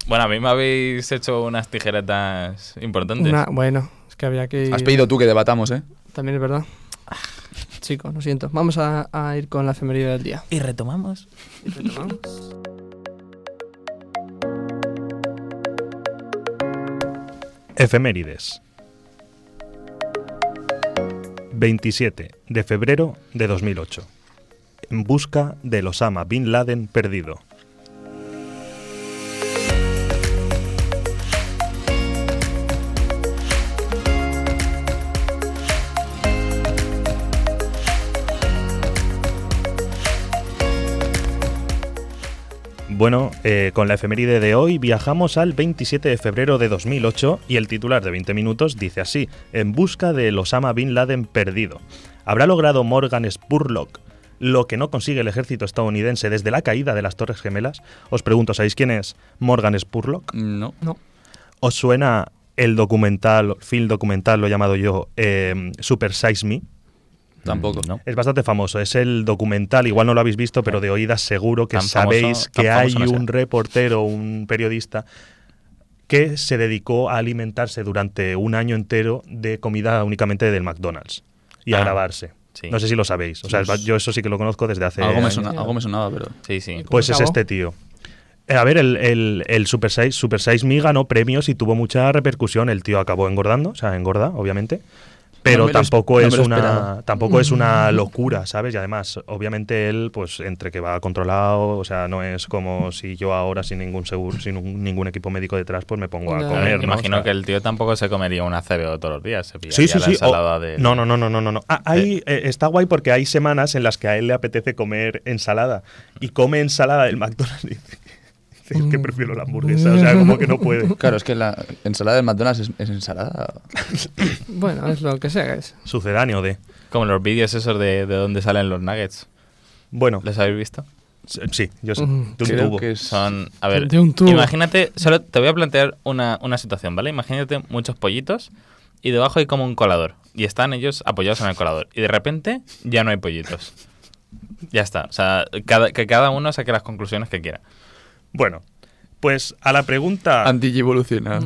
Bueno, a mí me habéis hecho unas tijeretas importantes. Una- bueno, es que había que ir... Has pedido tú que debatamos, ¿eh? También es verdad. Chico, lo siento. Vamos a, a ir con la efeméride del día. Y retomamos. Y retomamos. Efemérides. 27 de febrero de 2008. En busca del Osama Bin Laden perdido. Bueno, eh, con la efeméride de hoy viajamos al 27 de febrero de 2008 y el titular de 20 minutos dice así, en busca del Osama Bin Laden perdido. ¿Habrá logrado Morgan Spurlock lo que no consigue el ejército estadounidense desde la caída de las Torres Gemelas? Os pregunto, ¿sabéis quién es Morgan Spurlock? No. No. ¿Os suena el documental, film documental, lo he llamado yo, eh, Super Size Me? Tampoco. No. Es bastante famoso, es el documental, igual no lo habéis visto, pero de oídas seguro que Tan sabéis que hay no un reportero, un periodista, que se dedicó a alimentarse durante un año entero de comida únicamente del McDonald's y a Ah, grabarse. sí. No sé si lo sabéis, o sea, yo eso sí que lo conozco desde hace Algo me, sona- algo me sonaba, pero. Sí, sí. Pues ¿Cómo es este tío. Eh, A ver, el, el, el Super Size, Super Size Me ganó premios y tuvo mucha repercusión. El tío acabó engordando, o sea, engorda, obviamente. Pero No me lo es- tampoco, no es una, esperaba. tampoco es una locura, ¿sabes? Y además, obviamente él, pues entre que va controlado, o sea, no es como si yo ahora sin ningún seguro, sin un- ningún equipo médico detrás, pues me pongo a comer, ¿no? Imagino O sea, que el tío tampoco se comería una CBO todos los días. Se Sí, sí, la sí. ensalada o- de... No, no, no, no, no, no. no. Ah, ahí, eh, está guay porque hay semanas en las que a él le apetece comer ensalada y come ensalada del McDonald's. Dice- que prefiero la hamburguesa. O sea, como que no puede. Claro, es que la ensalada del McDonald's es, es ensalada. Bueno, es lo que sea. Es. Sucedáneo de. Como los vídeos esos de, de donde salen los nuggets. Bueno, ¿Los habéis visto? sí, yo sé. Mm, De un creo tubo. que es- Son, a ver, De un tubo. imagínate, solo te voy a plantear una, una situación, ¿vale? Imagínate muchos pollitos y debajo hay como un colador y están ellos apoyados en el colador y de repente ya no hay pollitos. Ya está, o sea, cada, que cada uno saque las conclusiones que quiera. Bueno, pues a la pregunta, Anti-evolucionar.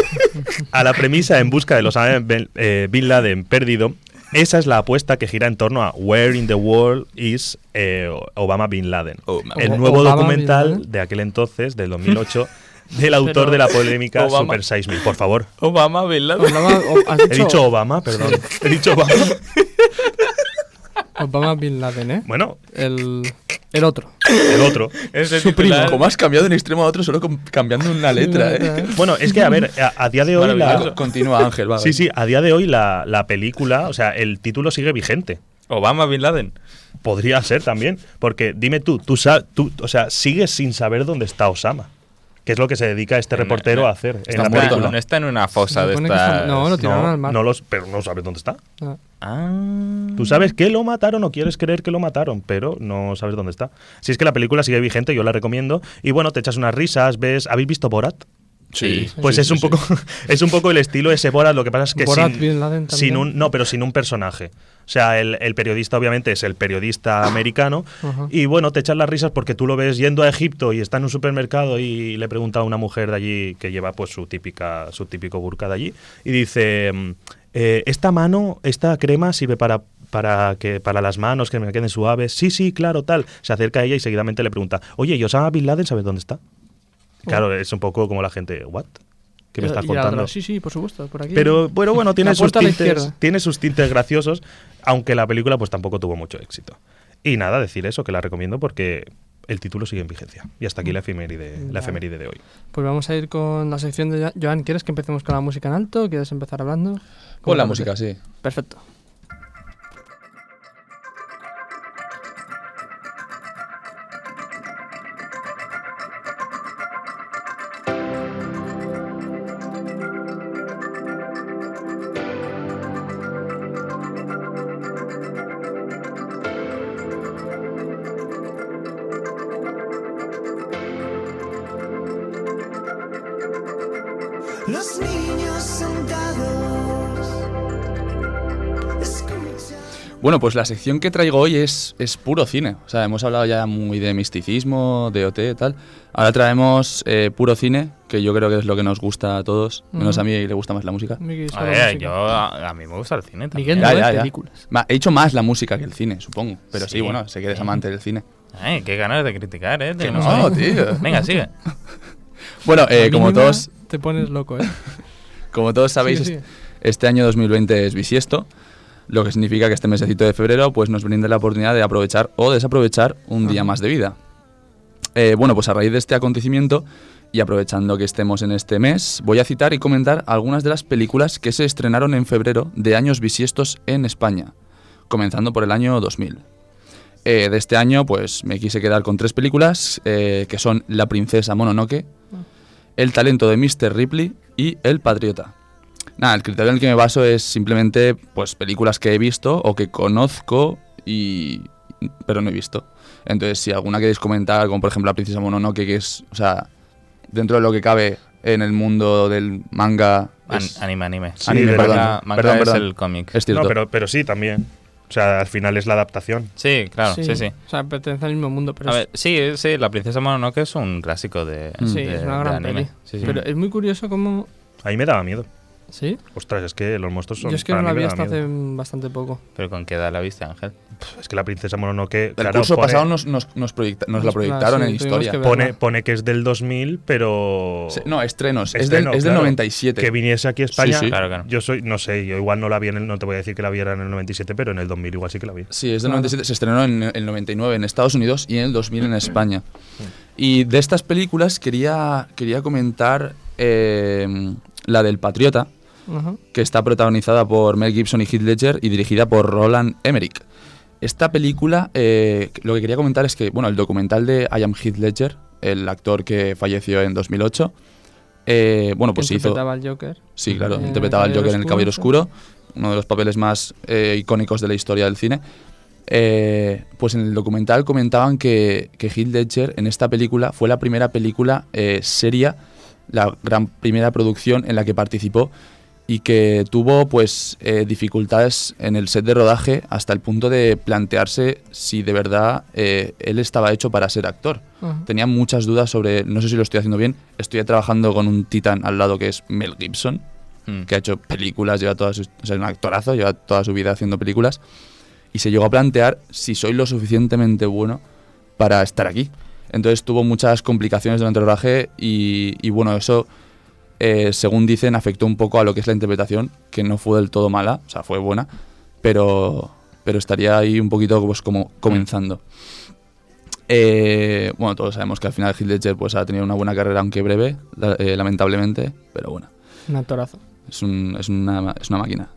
a la premisa en busca de los Bin eh, Bin Laden perdido, esa es la apuesta que gira en torno a Where in the World is eh, Obama Bin Laden. Obama. El nuevo Obama documental de aquel entonces, del 2008, del autor Pero- de la polémica Obama. Super Size Me. Por favor. Obama, Bin Laden. Obama, He dicho Obama, perdón. He dicho Obama. Obama Bin Laden, ¿eh? Bueno, El, el otro. el otro. Ese Su primo. titular- Como has cambiado de un extremo a otro solo con- cambiando una letra, ¿eh? Bueno, es que, a ver, a, a día de hoy la. Continúa, Ángel, va. Sí, sí, a día de hoy la, la película, o sea, el título sigue vigente. Obama, Bin Laden. Podría ser también, porque dime tú, tú, tú o sea, sigues sin saber dónde está Osama, que es lo que se dedica este No, reportero no, a hacer en la muerto, película. No está en una fosa de estas... no, lo tiraron al mar. no los, pero no sabes dónde está. Ah. Ah. Tú sabes que lo mataron o quieres creer que lo mataron, pero no sabes dónde está. Si es que la película sigue vigente, yo la recomiendo. Y bueno, te echas unas risas, ves. ¿Habéis visto Borat? Sí. Pues sí, es sí, un sí. poco es un poco el estilo ese Borat, lo que pasa es que Borat sin, Bin Laden también. sin un no, pero sin un personaje. O sea, el, el periodista obviamente es el periodista americano Ajá. y bueno, te echas las risas porque tú lo ves yendo a Egipto y está en un supermercado y le pregunta a una mujer de allí que lleva pues su típica su típico burka de allí y dice mm, eh, esta mano, esta crema sirve para para que para las manos que me queden suaves. Sí, sí, claro, tal. Se acerca a ella y seguidamente le pregunta, "Oye, ¿y Osama Bin Laden sabes dónde está?" Claro, es un poco como la gente, "What?" ¿Qué me Y- estás contando? Sí, sí, por supuesto, por aquí. Pero bueno, bueno, tiene sus, tintes, tiene sus tintes graciosos, aunque la película pues tampoco tuvo mucho éxito. Y nada, decir eso, que la recomiendo porque el título sigue en vigencia. Y hasta aquí la efeméride, la efeméride de hoy. Pues vamos a ir con la sección de Jo- Joan. ¿Quieres que empecemos con la música en alto? ¿Quieres empezar hablando? ¿Cómo Pon la música, sí. Perfecto. Bueno, pues la sección que traigo hoy es, es puro cine. O sea, hemos hablado ya muy de misticismo, de OT y tal. Ahora traemos eh, puro cine, que yo creo que es lo que nos gusta a todos. Menos a mí le gusta más la música. A ver, yo, a, a mí me gusta el cine también. Miguel, no ya, ya. películas. He hecho más la música que el cine, supongo. Pero sí, Sí. bueno, sé que eres amante del cine. Ay, qué ganas de criticar, ¿eh? Que no, ahí. tío. Venga, sigue. Bueno, eh, como todos, Te pones loco, ¿eh? como todos sabéis, Sigue, est- sigue. este año 2020 es bisiesto, lo que significa que este mesecito de febrero pues nos brinda la oportunidad de aprovechar o desaprovechar un día más de vida. Eh, bueno, pues a raíz de este acontecimiento y aprovechando que estemos en este mes, voy a citar y comentar algunas de las películas que se estrenaron en febrero de años bisiestos en España, comenzando por el año 2000. Eh, de este año, pues me quise quedar con tres películas, eh, que son La princesa Mononoke, El talento de Mr. Ripley y El patriota. Nada, el criterio en el que me baso es simplemente pues películas que he visto o que conozco y pero no he visto. Entonces, si alguna queréis comentar, como por ejemplo La princesa Mononoke, que es, o sea, dentro de lo que cabe en el mundo del manga, An- anime, anime. Sí, anime, de perdón, manga, manga perdón, es perdón. el cómic. Es cierto. No, pero, pero sí, también. O sea, al final es la adaptación. Sí, claro, sí, sí. O sea, pertenece al mismo mundo, pero A es- ver, sí, sí, La princesa Mononoke es un clásico de, sí, de- es una gran anime. peli. Sí, sí. Pero es muy curioso cómo... Ahí me daba miedo. ¿Sí? Ostras, es que los monstruos son. Yo es que no la vi da hasta hace bastante poco. Pero con qué edad la viste, Ángel. Es que la princesa Mononoke. el claro, curso pone, pasado nos, nos, nos, proyecta- nos la proyectaron sí, en historia. que pone, pone que es del 2000, pero. Se- No, estrenos. es del, es del claro. 97. Que viniese aquí a España. Sí, sí. Claro, claro. Yo soy, no sé, yo igual no la vi en el, no te voy a decir que la viera en el 97, pero en el 2000 igual sí que la vi. Sí, es del Claro. 97. Se estrenó en el 99 en Estados Unidos y en el 2000 en España. Y de estas películas quería, quería comentar eh, la del Patriota, Que está protagonizada por Mel Gibson y Heath Ledger y dirigida por Roland Emmerich. Esta película, eh, lo que quería comentar es que, bueno, el documental de I Am Heath Ledger el actor que falleció en 2008. Eh, bueno, pues se hizo... interpretaba al Joker. Sí, claro, Eh, interpretaba al Joker en El Caballero Oscuro, uno de los papeles más eh, icónicos de la historia del cine. Eh, pues en el documental comentaban que, que Heath Ledger en esta película fue la primera película eh, seria, la gran primera producción en la que participó y que tuvo pues eh, dificultades en el set de rodaje hasta el punto de plantearse si de verdad eh, él estaba hecho para ser actor. Ajá. Tenía muchas dudas sobre, no sé si lo estoy haciendo bien, estoy trabajando con un titán al lado que es Mel Gibson, Mm. que ha hecho películas, lleva toda su, o sea, es un actorazo, lleva toda su vida haciendo películas, y se llegó a plantear si soy lo suficientemente bueno para estar aquí. Entonces tuvo muchas complicaciones durante el rodaje y, y bueno, eso, eh, según dicen, afectó un poco a lo que es la interpretación, que no fue del todo mala, o sea, fue buena, pero, pero estaría ahí un poquito pues, como comenzando. Eh, bueno, todos sabemos que al final Heath Ledger pues, ha tenido una buena carrera, aunque breve, eh, lamentablemente, pero bueno. Un actorazo. Es, un- es una, es una máquina.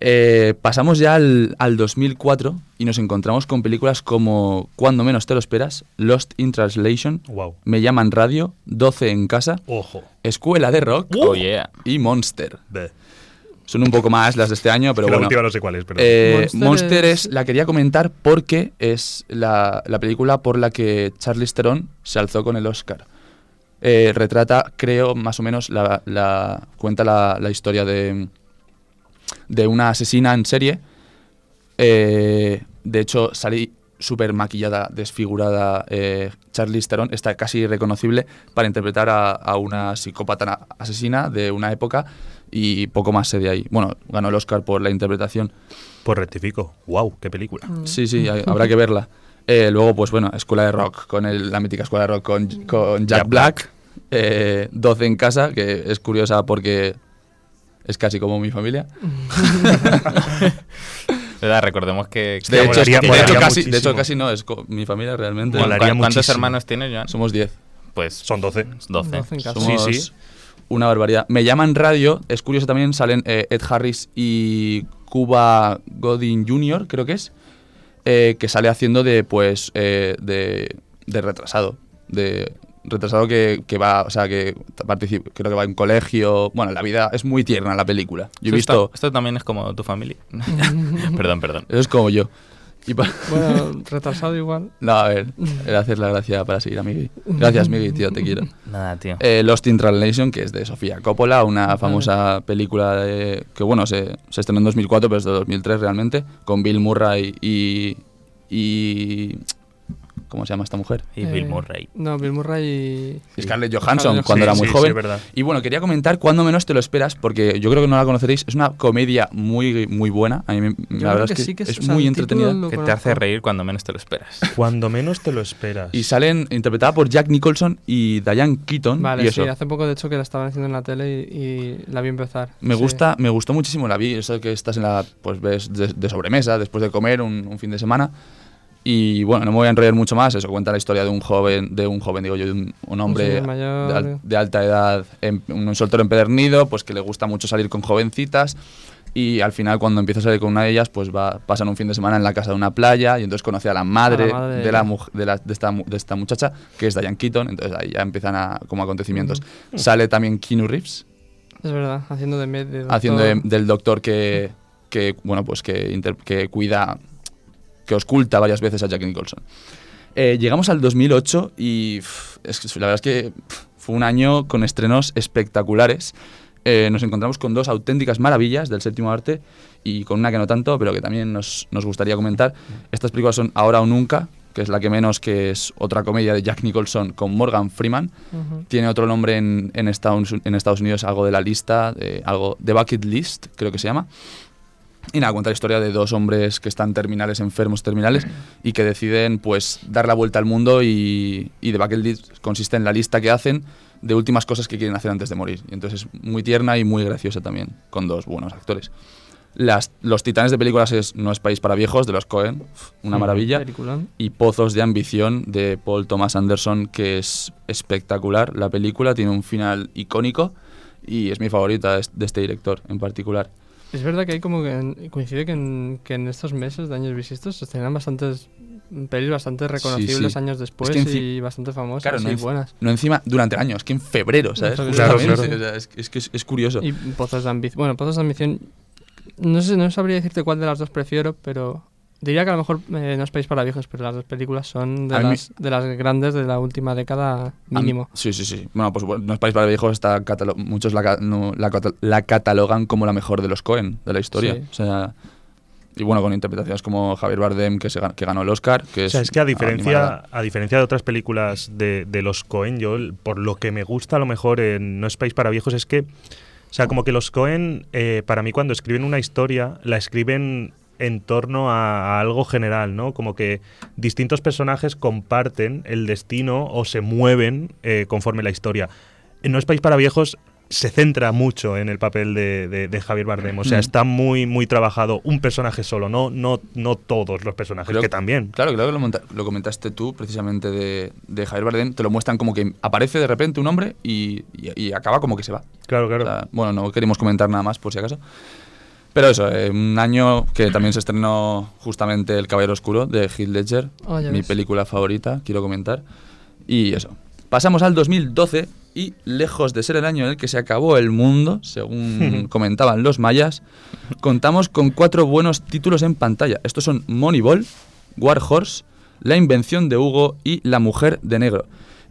Eh, pasamos ya al, al 2004 y nos encontramos con películas como Cuando menos te lo esperas, Lost in Translation, Wow. Me llaman radio, 12 en casa, Ojo. Escuela de Rock Oh, yeah. y Monster. Son un poco más las de este año, pero la bueno. última no sé cuál es, pero. Eh, Monster Monster, es- es... la quería comentar porque es la, la película por la que Charlize Theron se alzó con el Oscar. Eh, retrata, creo, más o menos, la, la- cuenta la, la historia de, de una asesina en serie. Eh, de hecho, salí súper maquillada, desfigurada. Eh, Charlize Theron está casi irreconocible para interpretar a, a una psicópata na- asesina de una época y poco más sé de ahí. Bueno, ganó el Oscar por la interpretación. Pues rectifico. Wow, qué película. Sí, sí, hay- habrá que verla. Eh, luego, pues bueno, Escuela de Rock, con el- la mítica Escuela de Rock con, con Jack, Jack Black. Eh, 12 en casa, que es curiosa porque es casi como mi familia. ¿Verdad? Recordemos que... De hecho, molaría- de casi, de hecho, casi no, es mi familia realmente. Molaría ¿Cuán- ¿Cuántos muchísimo. hermanos tienes, Joan? Somos 10. Pues Son 12. 12. 12 en casa. Somos Sí, sí. una barbaridad. Me llaman radio, es curioso también, salen eh, Ed Harris y Cuba Godin Jr., creo que es, eh, que sale haciendo de, pues, eh, de, de retrasado. De retrasado que, que va, o sea, que participa, creo que va en colegio. Bueno, la vida es muy tierna la película. Yo he Esto visto... está- esto también es como tu familia. perdón, perdón. Eso es como yo. Y pa- Bueno, retrasado igual. no, a ver, era hacer la gracia para seguir a Miguel. Gracias, Miguel, tío, te quiero. Nada, tío. Eh, Lost in Translation, que es de Sofía Coppola, una famosa película de- que, bueno, se, se estrenó en 2004, pero es de 2003 realmente, con Bill Murray y... y ¿Cómo se llama esta mujer? Y Bill Eh, Murray. No, Bill Murray y... Scarlett Johansson, Scarlett cuando Sí, era muy sí, joven. sí, es verdad. Y bueno, quería comentar cuando menos te lo esperas, porque yo creo que no la conoceréis. Es una comedia muy, muy buena. A mí me- la verdad que es que sí que es- es o sea, muy entretenida. Que te hace reír cuando menos te lo esperas. Cuando menos te lo esperas. Y salen interpretada por Jack Nicholson y Diane Keaton. Vale, y eso. sí, hace poco de hecho que la estaban haciendo en la tele y, y la vi empezar. Me Sí. gusta, me gustó muchísimo la vi, eso que estás en la, pues ves de, de sobremesa después de comer un, un fin de semana. Y bueno, no me voy a enrollar mucho más, eso cuenta la historia de un joven, de un joven, digo yo, de un, un hombre mayor. de, al- de alta edad, em- un soltero empedernido, pues que le gusta mucho salir con jovencitas. Y al final cuando empieza a salir con una de ellas, pues va, pasan un fin de semana en la casa de una playa y entonces conoce a la madre, madre de de, la, de, la- de esta, de esta muchacha, que es Diane Keaton, entonces ahí ya empiezan a, como acontecimientos. Sale también Keanu Reeves, Es verdad, haciendo de medio. haciendo de- del doctor que, que, bueno pues que, inter- que cuida que osculta varias veces a Jack Nicholson Eh, llegamos al 2008 y pff, es que la verdad es que pff, fue un año con estrenos espectaculares Eh, nos encontramos con dos auténticas maravillas del séptimo arte y con una que no tanto pero que también nos, nos gustaría comentar estas películas son Ahora o Nunca que es la que menos que es otra comedia de Jack Nicholson con Morgan Freeman Ujú. tiene otro nombre en, en, Estados, en Estados Unidos, algo de la lista, algo de Bucket List, creo que se llama. Y nada, cuenta la historia de dos hombres que están terminales, enfermos terminales, y que deciden pues dar la vuelta al mundo y, y The Bucket List consiste en la lista que hacen de últimas cosas que quieren hacer antes de morir. Y entonces es muy tierna y muy graciosa también, con dos buenos actores. Las, los titanes de películas es No es país para viejos, de los Cohen, una maravilla y Pozos de Ambición de Paul Thomas Anderson, que es espectacular. La película tiene un final icónico y es mi favorita de este director en particular. Es verdad que hay como que en- coincide que en, que en estos meses de años bisiestos se estrenan bastantes pelis bastante reconocibles sí. años Es después que y bastante famosas Claro, no, y buenas. no encima durante el año, es que en febrero, ¿sabes? Justamente, Claro, o sea, es, es que es, es curioso. Y Pozos de Ambición. Bueno, Pozos de Ambición. No sé, no sabría decirte cuál de las dos prefiero, pero diría que a lo mejor eh, no es País para Viejos, pero las dos películas son de, las, de las grandes de la última década mínimo. Sí, sí, sí. Bueno, pues bueno, no es País para Viejos, está muchos la, ca- no, la, cata- la catalogan como la mejor de los Cohen de la historia. Sí. O sea, y bueno, con interpretaciones como Javier Bardem, que, se, que ganó el Oscar. Que O sea, es, es que a diferencia, a diferencia de otras películas de, de los Cohen, yo por lo que me gusta a lo mejor en No es País para Viejos es que, o sea, como que los Cohen, eh, para mí cuando escriben una historia, la escriben en torno a, a algo general, ¿no? Como que distintos personajes comparten el destino o se mueven eh, conforme la historia. En No es País para Viejos se centra mucho en el papel de, de- de Javier Bardem, o sea, Mm. está muy, muy trabajado un personaje solo, no, no, no todos los personajes, Creo- que también. Claro, creo que lo, monta- lo comentaste tú, precisamente, de, de Javier Bardem. Te lo muestran como que aparece de repente un hombre y, y- y acaba como que se va. Claro, claro. O sea, bueno, no queremos comentar nada más, por si acaso. Pero eso, eh, un año que también se estrenó justamente El Caballero Oscuro de Heath Ledger, ya mi ves. película favorita, quiero comentar. Y eso. Pasamos al 2012 y lejos de ser el año en el que se acabó el mundo, según comentaban los mayas, contamos con cuatro buenos títulos en pantalla. Estos son Moneyball, War Horse, La invención de Hugo y La mujer de negro.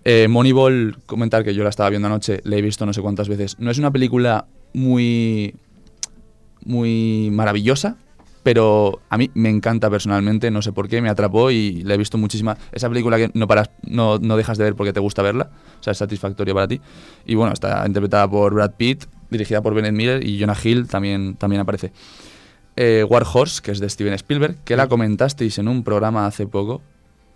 Eh, Moneyball, comentar que yo la estaba viendo anoche, la he visto no sé cuántas veces. No es una película muy muy maravillosa, pero a mí me encanta personalmente, no sé por qué, me atrapó y la he visto muchísima. Esa película que no paras, no, no dejas de ver porque te gusta verla, o sea, es satisfactoria para ti. Y bueno, está interpretada por Brad Pitt, dirigida por Bennett Miller y Jonah Hill también, también aparece. Eh, War Horse, que es de Steven Spielberg, que la comentasteis en un programa hace poco.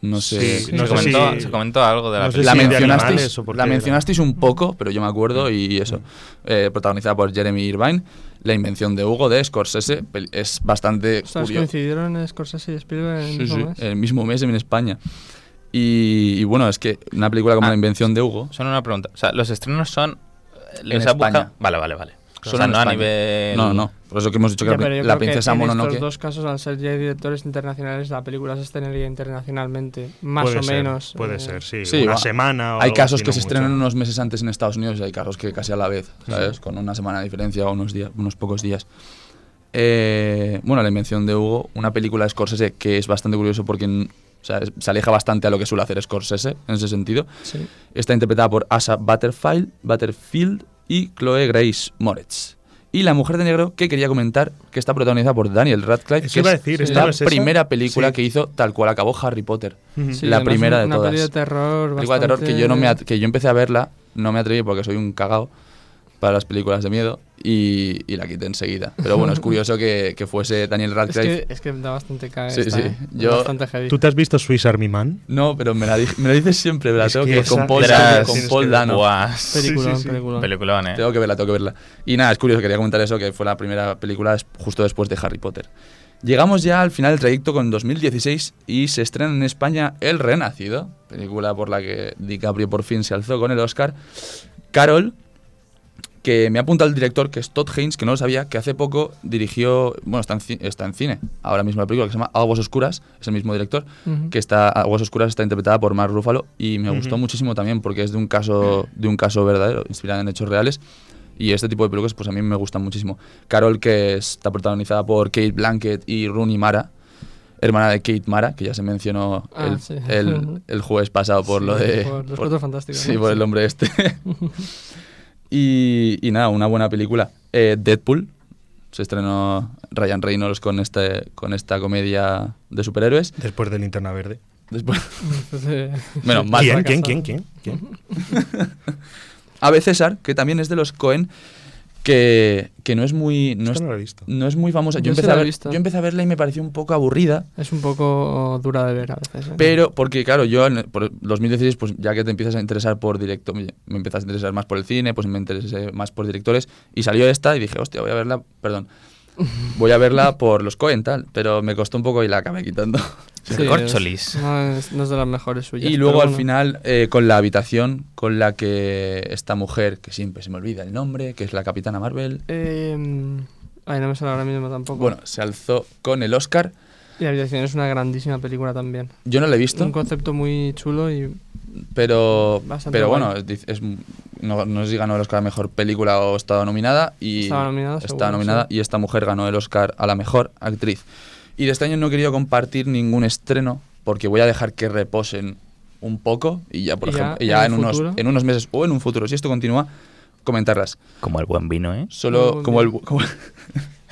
No sé. Sí, se, no sé comentó, si- se comentó algo de la no sé película. La mencionasteis, la mencionasteis un poco, pero yo me acuerdo y eso. Eh, protagonizada por Jeremy Irvine. La invención de Hugo de Scorsese es bastante curioso. coincidieron Scorsese y Spielberg en el Sí, mismo sí, mes. el mismo mes en España. Y, y bueno, es que una película como Ah, La invención de Hugo. Son una pregunta. O sea, los estrenos son. En ¿les ha España. buscado? Vale, vale, vale. O Solo sea, en no a España. nivel. No, no. Por eso que hemos dicho que Ya, la, princesa en Mononoke. estos dos casos, al ser ya directores internacionales, la película se estrenaría internacionalmente, más Puede o ser, menos. Puede eh, ser, sí. Sí, una va. semana o Hay casos que se mucho. estrenan unos meses antes en Estados Unidos y hay casos que casi a la vez, ¿sabes? Con una semana de diferencia o unos, días, unos pocos días. Eh, bueno, La invención de Hugo, una película de Scorsese que es bastante curioso porque o sea, se aleja bastante a lo que suele hacer Scorsese en ese sentido. Sí. Está interpretada por Asa Butterfield, Butterfield y Chloe Grace Moretz. Y La Mujer de Negro, que quería comentar, que está protagonizada por Daniel Radcliffe, Eso que iba a es decir, ¿esta la no es esa? primera película Sí. que hizo tal cual acabó Harry Potter. Sí, la primera una, de una todas. peli de terror Película de terror que yo no me que yo empecé a verla, no me atreví porque soy un cagao para las películas de miedo y, y la quité enseguida. Pero bueno, es curioso que, que fuese Daniel Es Radcliffe. que, es que da bastante cae. Sí, esta, sí. eh. Yo- bastante heavy. ¿Tú te has visto Swiss Army Man? No, pero me la, di- me la dices siempre, la Es tengo que que, con Paul, las- con Paul que- Dano. Peliculón, Sí, sí, sí. peliculón. Peliculón, eh. Tengo que verla, tengo que verla. Y nada, es curioso, quería comentar eso, que fue la primera película justo después de Harry Potter. Llegamos ya al final del trayecto con 2016 y se estrena en España El Renacido, película por la que DiCaprio por fin se alzó con el Oscar. Carol, que me ha apuntado el director, que es Todd Haynes, que no lo sabía, que hace poco dirigió, bueno, está en, ci- está en cine, ahora mismo la película, que se llama Aguas Oscuras, es el mismo director, Ujú. que está Aguas Oscuras está interpretada por Mark Ruffalo y me gustó muchísimo también porque es de un caso de un caso verdadero, inspirado en hechos reales y este tipo de películas pues a mí me gustan muchísimo. Carol que está protagonizada por Kate Blanket y Rooney Mara, hermana de Kate Mara, que ya se mencionó Ah, el, sí. el- el jueves pasado por Sí, lo de por Los Cuatro Fantásticos, Sí, ¿no? por Sí. el hombre este. y, y nada, una buena película. Eh, Deadpool. Se estrenó Ryan Reynolds con este con esta comedia de superhéroes. Después de Linterna Verde. Después, Menos mal. ¿Quién, fracasado. quién, quién, quién? ¿Quién? Ave César, que también es de los Cohen, que, que no es muy no es, no la he visto. no es muy famosa. Yo, empecé a ver- yo empecé a verla y me pareció un poco aburrida. Es un poco dura de ver a veces. ¿eh? Pero, porque claro, yo en por 2016, pues ya que te empiezas a interesar por directo, me me empiezas a interesar más por el cine, pues me interesé más por directores, y salió esta y dije, hostia, voy a verla, perdón, voy a verla por los Cohen, tal, pero me costó un poco y la acabé quitando. Sí, Corcholis. es- No es, no es de las mejores suyas. Y luego pero al bueno. final, eh, con la habitación con la que esta mujer, que siempre se me olvida el nombre, que es la Capitana Marvel, Eh, Ay, no me sale ahora mismo tampoco. Bueno, se alzó con el Oscar. Y La habitación es una grandísima película también. Yo no la he visto. Un concepto muy chulo y pero pero bueno es, es- no, no sé si ganó el Oscar a mejor película o estaba nominada y Estaba nominada, estaba seguro, nominada sí. y esta mujer ganó el Oscar a la mejor actriz y de este año no he querido compartir ningún estreno porque voy a dejar que reposen un poco y ya por Y ejemplo ya en unos en unos meses o en un futuro. Si esto continúa comentarlas. Como el buen vino, ¿eh? solo como el, como,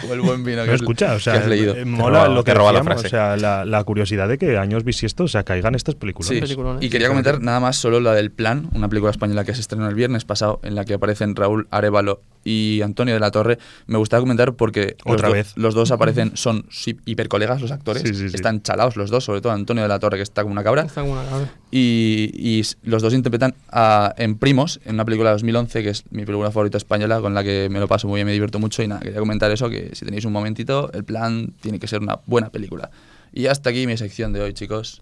como el buen vino que escucha, o sea, que has leído eh, mola lo que decíamos, o sea, la, la curiosidad de que años bisiesto, o sea, caigan estas películas. Sí, y quería comentar nada más solo la del Plan, una película española que se estrenó el viernes pasado, en la que aparecen Raúl Arevalo y Antonio de la Torre. Me gustaba comentar porque Otra los, do- vez. los dos aparecen, son hipercolegas los actores, Sí, sí, sí. están chalados los dos, sobre todo Antonio de la Torre que está como una cabra. Está como una cabra. Y, los dos interpretan a- en Primos, en una película de 2011, que es mi película favorita española, con la que me lo paso muy bien, me divierto mucho. Y nada, quería comentar eso, que si tenéis un momentito, el plan tiene que ser una buena película. Y hasta aquí mi sección de hoy, chicos.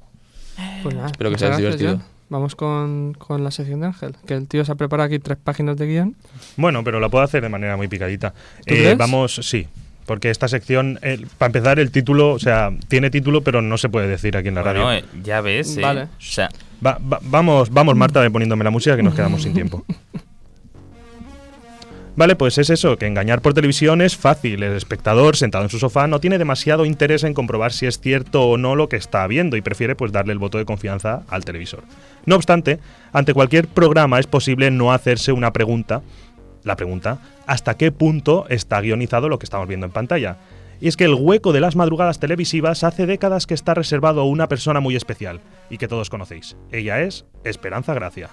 Pues nada, Espero que gracias, divertido. John. Vamos con, con la sección de Ángel, que el tío se ha preparado aquí tres páginas de guion. Bueno, pero la puedo hacer de manera muy picadita. ¿Tú Eh, crees? vamos, sí. Porque esta sección, eh, para empezar, el título, o sea, tiene título, pero no se puede decir aquí en la Bueno, radio. eh, ya ves, eh. Vale. O sea, Va- va- vamos, vamos, Marta, poniéndome la música que nos quedamos sin tiempo. Vale, pues es eso, que engañar por televisión es fácil. El espectador, sentado en su sofá, no tiene demasiado interés en comprobar si es cierto o no lo que está viendo y prefiere pues darle el voto de confianza al televisor. No obstante, ante cualquier programa es posible no hacerse una pregunta, la pregunta, ¿hasta qué punto está guionizado lo que estamos viendo en pantalla? Y es que el hueco de las madrugadas televisivas hace décadas que está reservado a una persona muy especial y que todos conocéis. Ella es Esperanza Gracia.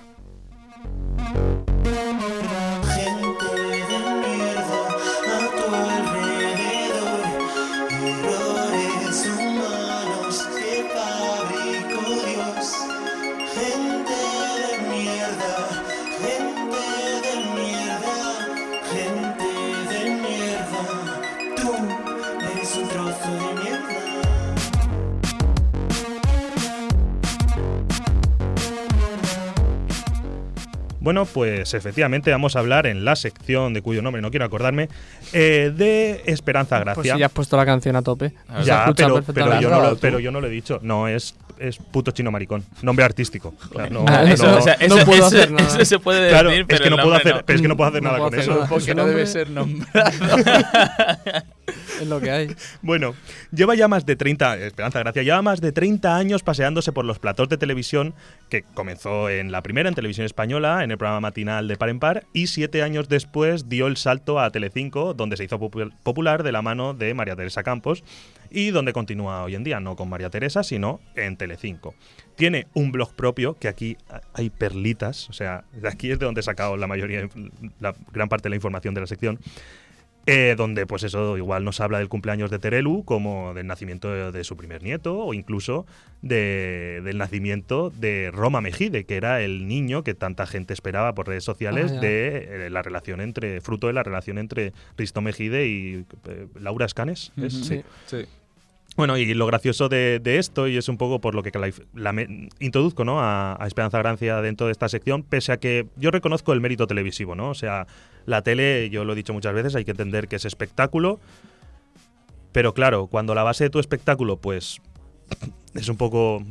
Bueno, pues efectivamente vamos a hablar en la sección de cuyo nombre no quiero acordarme, eh, de Esperanza Gracia. Pues si ya has puesto la canción a tope. Ya, pero, yo no lo, pero yo no lo he dicho. No, es, es puto chino maricón. Nombre artístico. No, puedo eso- hacer nada. eso se puede Claro, decir, es pero que no el puedo nombre hacer, no. pero es que no puedo hacer No nada puedo con hacer eso. nada. Porque no debe ser nombrado. Es lo que hay. Bueno, lleva ya más de 30, Esperanza Gracia, lleva más de 30 años paseándose por los platós de televisión, que comenzó en la primera, en Televisión Española, en el programa matinal de Par en Par, y siete años después dio el salto a Telecinco, donde se hizo popu- popular de la mano de María Teresa Campos, y donde continúa hoy en día, no con María Teresa, sino en Telecinco. Tiene un blog propio, que aquí hay perlitas, o sea, de aquí es de donde he sacado la mayoría, la gran parte de la información de la sección. Eh, donde pues eso igual nos habla del cumpleaños de Terelu como del nacimiento de, de su primer nieto o incluso de- del nacimiento de Roma Mejide que era el niño que tanta gente esperaba por redes sociales Ah, de eh, la relación entre fruto de la relación entre Risto Mejide y eh, Laura Escanes ¿es? Sí. Sí. Bueno, y lo gracioso de, de esto, y es un poco por lo que la, introduzco ¿no? a, a Esperanza Gracia dentro de esta sección, pese a que yo reconozco el mérito televisivo, ¿no? O sea, la tele, yo lo he dicho muchas veces, hay que entender que es espectáculo, pero claro, cuando la base de tu espectáculo, pues, es un poco...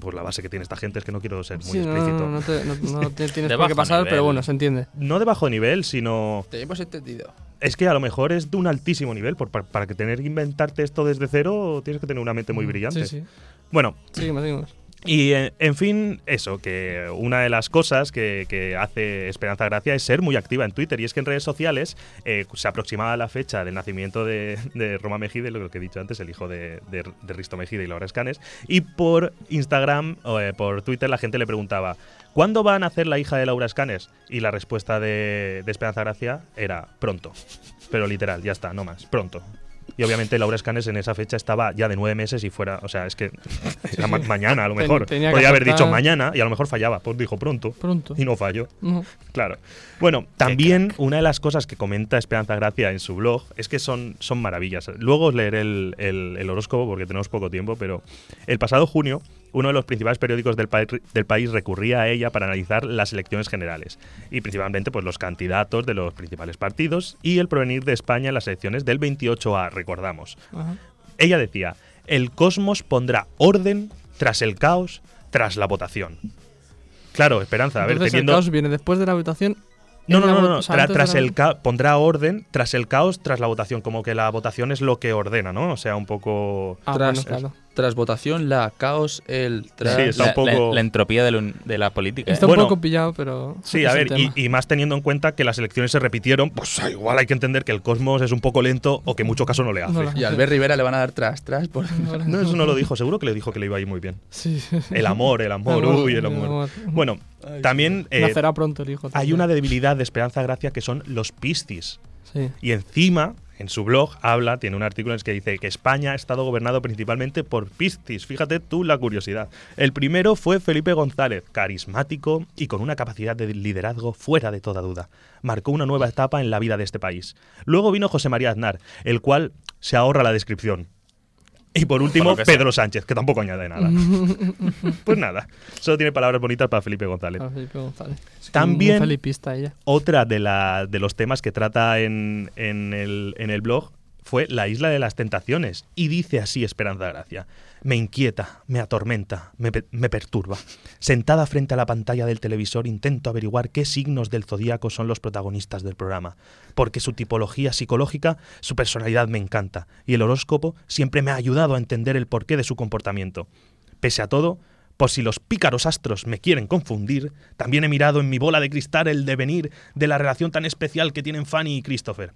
Pues la base que tiene esta gente es que no quiero ser muy Sí, explícito. no, no te, no- no te tienes por qué pasar, nivel. pero bueno, se entiende. No de bajo nivel, sino... Te hemos entendido. Es que a lo mejor es de un altísimo nivel. por- para, para que tener que inventarte esto desde cero, tienes que tener una mente muy Mm, brillante. Sí, sí. Bueno, Seguimos, seguimos. Y eh, en fin, eso, que una de las cosas que, que hace Esperanza Gracia es ser muy activa en Twitter. Y es que en redes sociales eh, se aproximaba la fecha del nacimiento de, Roma Mejide, lo que he dicho antes, el hijo de, de- de Risto Mejide y Laura Escanes. Y por Instagram o eh, por Twitter la gente le preguntaba, ¿cuándo va a nacer la hija de Laura Escanes? Y la respuesta de, de Esperanza Gracia era pronto. Pero literal, ya está, no más, pronto. Y obviamente Laura Escanes en esa fecha estaba ya de nueve meses y fuera, o sea, es que era ma- mañana a lo Ten- mejor. tenía que Podría haber dicho mañana y a lo mejor fallaba, pues dijo pronto. Pronto. Y no falló. Claro. Bueno, también una de las cosas que comenta Esperanza Gracia en su blog es que son, son maravillas. Luego os leeré el, el- el horóscopo porque tenemos poco tiempo, pero el pasado junio uno de los principales periódicos del, país- del país recurría a ella para analizar las elecciones generales y principalmente pues, los candidatos de los principales partidos y el provenir de España en las elecciones del 28A, recordamos. Ella decía, el cosmos pondrá orden tras el caos, tras la votación. Claro, Esperanza, a ver, Entonces teniendo... el caos viene después de la votación. No, no, no, no, o sea, tra- tras el ca- pondrá orden tras el caos, tras la votación, como que la votación es lo que ordena, ¿no? O sea, un poco... Ah, tras, bueno, claro. Tras votación, la caos, el tras. Sí, está la, un poco- la- la entropía de, lo- de la política. ¿eh? Está Bueno, un poco pillado, pero. Sí, a ver, y, más teniendo en cuenta que las elecciones se repitieron, pues ah, igual hay que entender que el cosmos es un poco lento o que mucho caso no le hace. No Y a Albert Rivera le van a dar tras, tras. Por... No, eso no lo dijo, seguro que le dijo que le iba a ir muy bien. Sí. El amor, el amor, El amor, uy, el el amor. Bueno, Ay, también eh, Nacerá pronto el hijo. hay una debilidad de Esperanza Gracia que son los piscis. Sí. Y encima, en su blog, habla, tiene un artículo en el que dice que España ha estado gobernado principalmente por piscis. Fíjate tú la curiosidad. El primero fue Felipe González, carismático y con una capacidad de liderazgo fuera de toda duda. Marcó una nueva etapa en la vida de este país. Luego vino José María Aznar, el cual se ahorra la descripción. Y por último, sea. Pedro Sánchez, que tampoco añade nada. pues nada, solo tiene palabras bonitas para Felipe González. Ah, Felipe González. También- ella. Otra de, la- de los temas que trata en, en el, en el blog fue la isla de las tentaciones. Y dice así Esperanza Gracia. Me inquieta, me atormenta, me, pe- me perturba. Sentada frente a la pantalla del televisor intento averiguar qué signos del zodíaco son los protagonistas del programa. Porque su tipología psicológica, su personalidad me encanta. Y el horóscopo siempre me ha ayudado a entender el porqué de su comportamiento. Pese a todo, por si los pícaros astros me quieren confundir, también he mirado en mi bola de cristal el devenir de la relación tan especial que tienen Fanny y Christopher.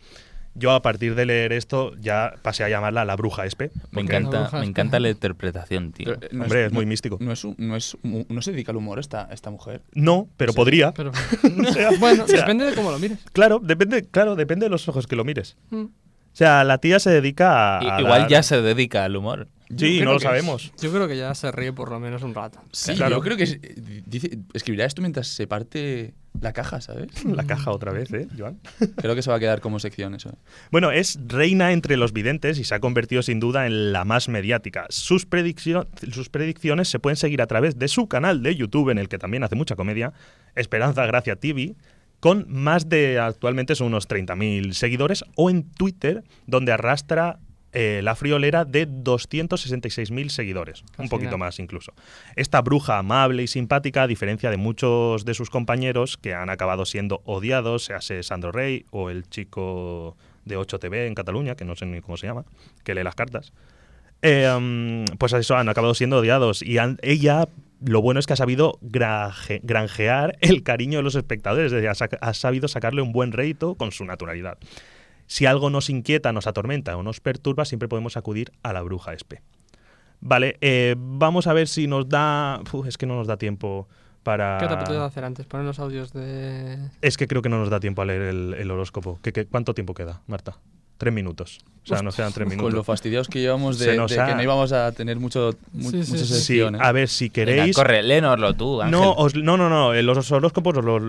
Yo a partir de leer esto ya pasé a llamarla la bruja Espe. Me encanta, me encanta la interpretación, tío. Pero, eh, no Hombre, es muy místico. No, es, no, es, no se dedica al humor esta, esta mujer. No, pero podría. Pero, O sea, bueno, o sea, depende de cómo lo mires. Claro, depende, claro, depende de los ojos que lo mires. Mm. O sea, la tía se dedica a. Igual dar- ya se dedica al humor. Sí, no lo sabemos. Yo creo que ya se ríe por lo menos un rato. Sí, Claro. yo creo que es- dice, escribirá esto mientras se parte la caja, ¿sabes? La caja otra vez, ¿eh, Joan? Creo que se va a quedar como sección eso. Bueno, es reina entre los videntes y se ha convertido sin duda en la más mediática. Sus, prediccio- sus predicciones se pueden seguir a través de su canal de YouTube, en el que también hace mucha comedia, Esperanza Gracia TV, con más de, actualmente son unos 30.000 seguidores, o en Twitter, donde arrastra eh, la friolera de 266.000 seguidores, un Casi poquito nada. más incluso. Esta bruja amable y simpática, a diferencia de muchos de sus compañeros que han acabado siendo odiados, sea ese Sandro Rey o el chico de 8TV en Cataluña, que no sé ni cómo se llama, que lee las cartas, eh, pues eso, han acabado siendo odiados. Y han- ella, lo bueno es que ha sabido granjear el cariño de los espectadores, es decir, ha, ha sabido sacarle un buen rédito con su naturalidad. Si algo nos inquieta, nos atormenta o nos perturba, siempre podemos acudir a la bruja espe. Vale, eh, vamos a ver si nos da... Uf, es que no nos da tiempo para... ¿Qué te apetece hacer antes? Poner los audios de. Es que creo que no nos da tiempo a leer el, el horóscopo. ¿Qué, qué, cuánto tiempo queda, Marta? Tres minutos. O sea, nos quedan tres minutos. Con lo fastidiados que llevamos de, nos de ha- que no íbamos a tener mucho, mu- Sí, sí, muchas. Sí, secciones. a ver, si Venga, queréis... corre, léenoslo tú, Ángel. No, os- no, no, no. eh, Los horóscopos os, los-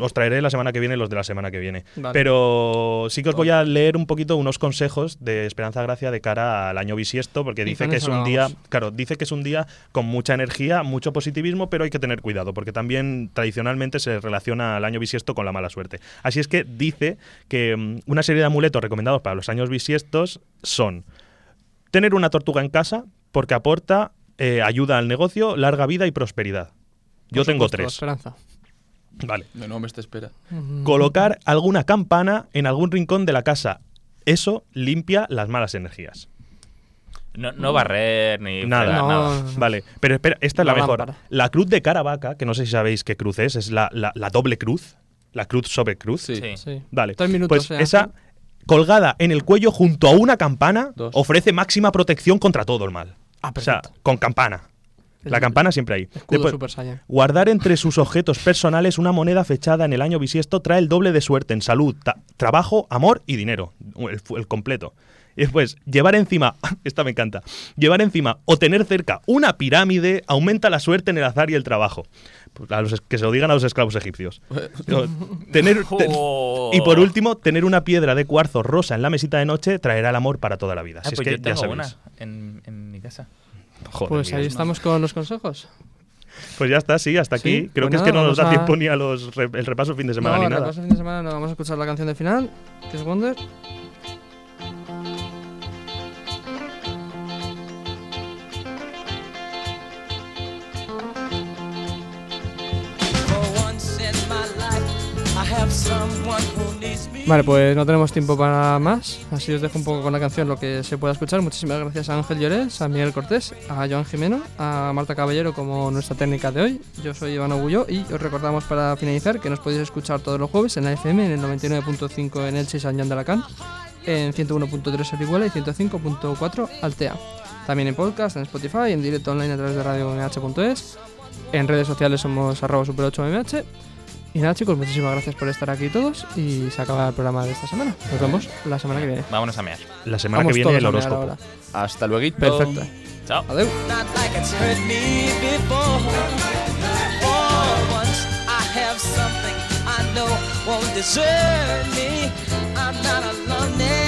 os traeré la semana que viene los de la semana que viene. Vale. Pero sí que os voy a leer un poquito unos consejos de Esperanza Gracia de cara al año bisiesto, porque dice que es un día, claro, dice que es un día con mucha energía, mucho positivismo, pero hay que tener cuidado, porque también tradicionalmente se relaciona al año bisiesto con la mala suerte. Así es que dice que mm, una serie de amuletos recomendados para los años bisiestos son tener una tortuga en casa, porque aporta eh, ayuda al negocio, larga vida y prosperidad. Yo Por tengo supuesto, tres. Esperanza. Vale. De nuevo me te espera. Colocar alguna campana en algún rincón de la casa. Eso limpia las malas energías. No, no barrer ni Nada. fregar, No. nada. Vale, pero espera, esta es la, La mejor. lámpara. La cruz de Caravaca, que no sé si sabéis qué cruz es, es la, la- la doble cruz. La cruz sobre cruz. Sí. Sí. Sí. Vale. Tres minutos, pues esa. Colgada en el cuello junto a una campana, Dos. ofrece máxima protección contra todo el mal. Ah, o sea, con campana. La campana siempre ahí. Después. Guardar entre sus objetos personales una moneda fechada en el año bisiesto trae el doble de suerte en salud, trabajo, amor y dinero. El, el completo. Y después, llevar encima, esta me encanta, llevar encima o tener cerca una pirámide aumenta la suerte en el azar y el trabajo. Pues a los, que se lo digan a los esclavos egipcios. Digo, tener, te- Oh. y por último, tener una piedra de cuarzo rosa en la mesita de noche traerá el amor para toda la vida. Ah, Si es pues que yo ya tengo sabéis. una en, en mi casa. Joder, pues ahí estamos con los consejos. Pues ya está, sí, hasta aquí. Sí, Creo pues que es que no nos da a- tiempo ni a los re- el repaso fin de semana no, ni nada. repaso fin de semana no, vamos a escuchar la canción de final, que es Wonder. Vale, pues no tenemos tiempo para más, así os dejo un poco con la canción lo que se pueda escuchar. Muchísimas gracias a Ángel Llorés, a Miguel Cortés, a Joan Jimeno, a Marta Caballero como nuestra técnica de hoy. Yo soy Iván Ogulló y os recordamos para finalizar que nos podéis escuchar todos los jueves en la FM, en el 99.5 en Elche y San Juan de Alacant, en 101.3 Orihuela y 105.4 Altea. También en podcast, en Spotify, en directo online a través de radio mh.es. En redes sociales somos arroba super8mh. Y nada chicos, muchísimas gracias por estar aquí todos y se acaba el programa de esta semana. Nos vemos la semana que viene. Vámonos a mear. La semana Vamos que viene el horóscopo. Hasta luego. Perfecto. Chao. Adiós. Not like it's hurt me before. For once, I have something I know won't desert me. I'm not alone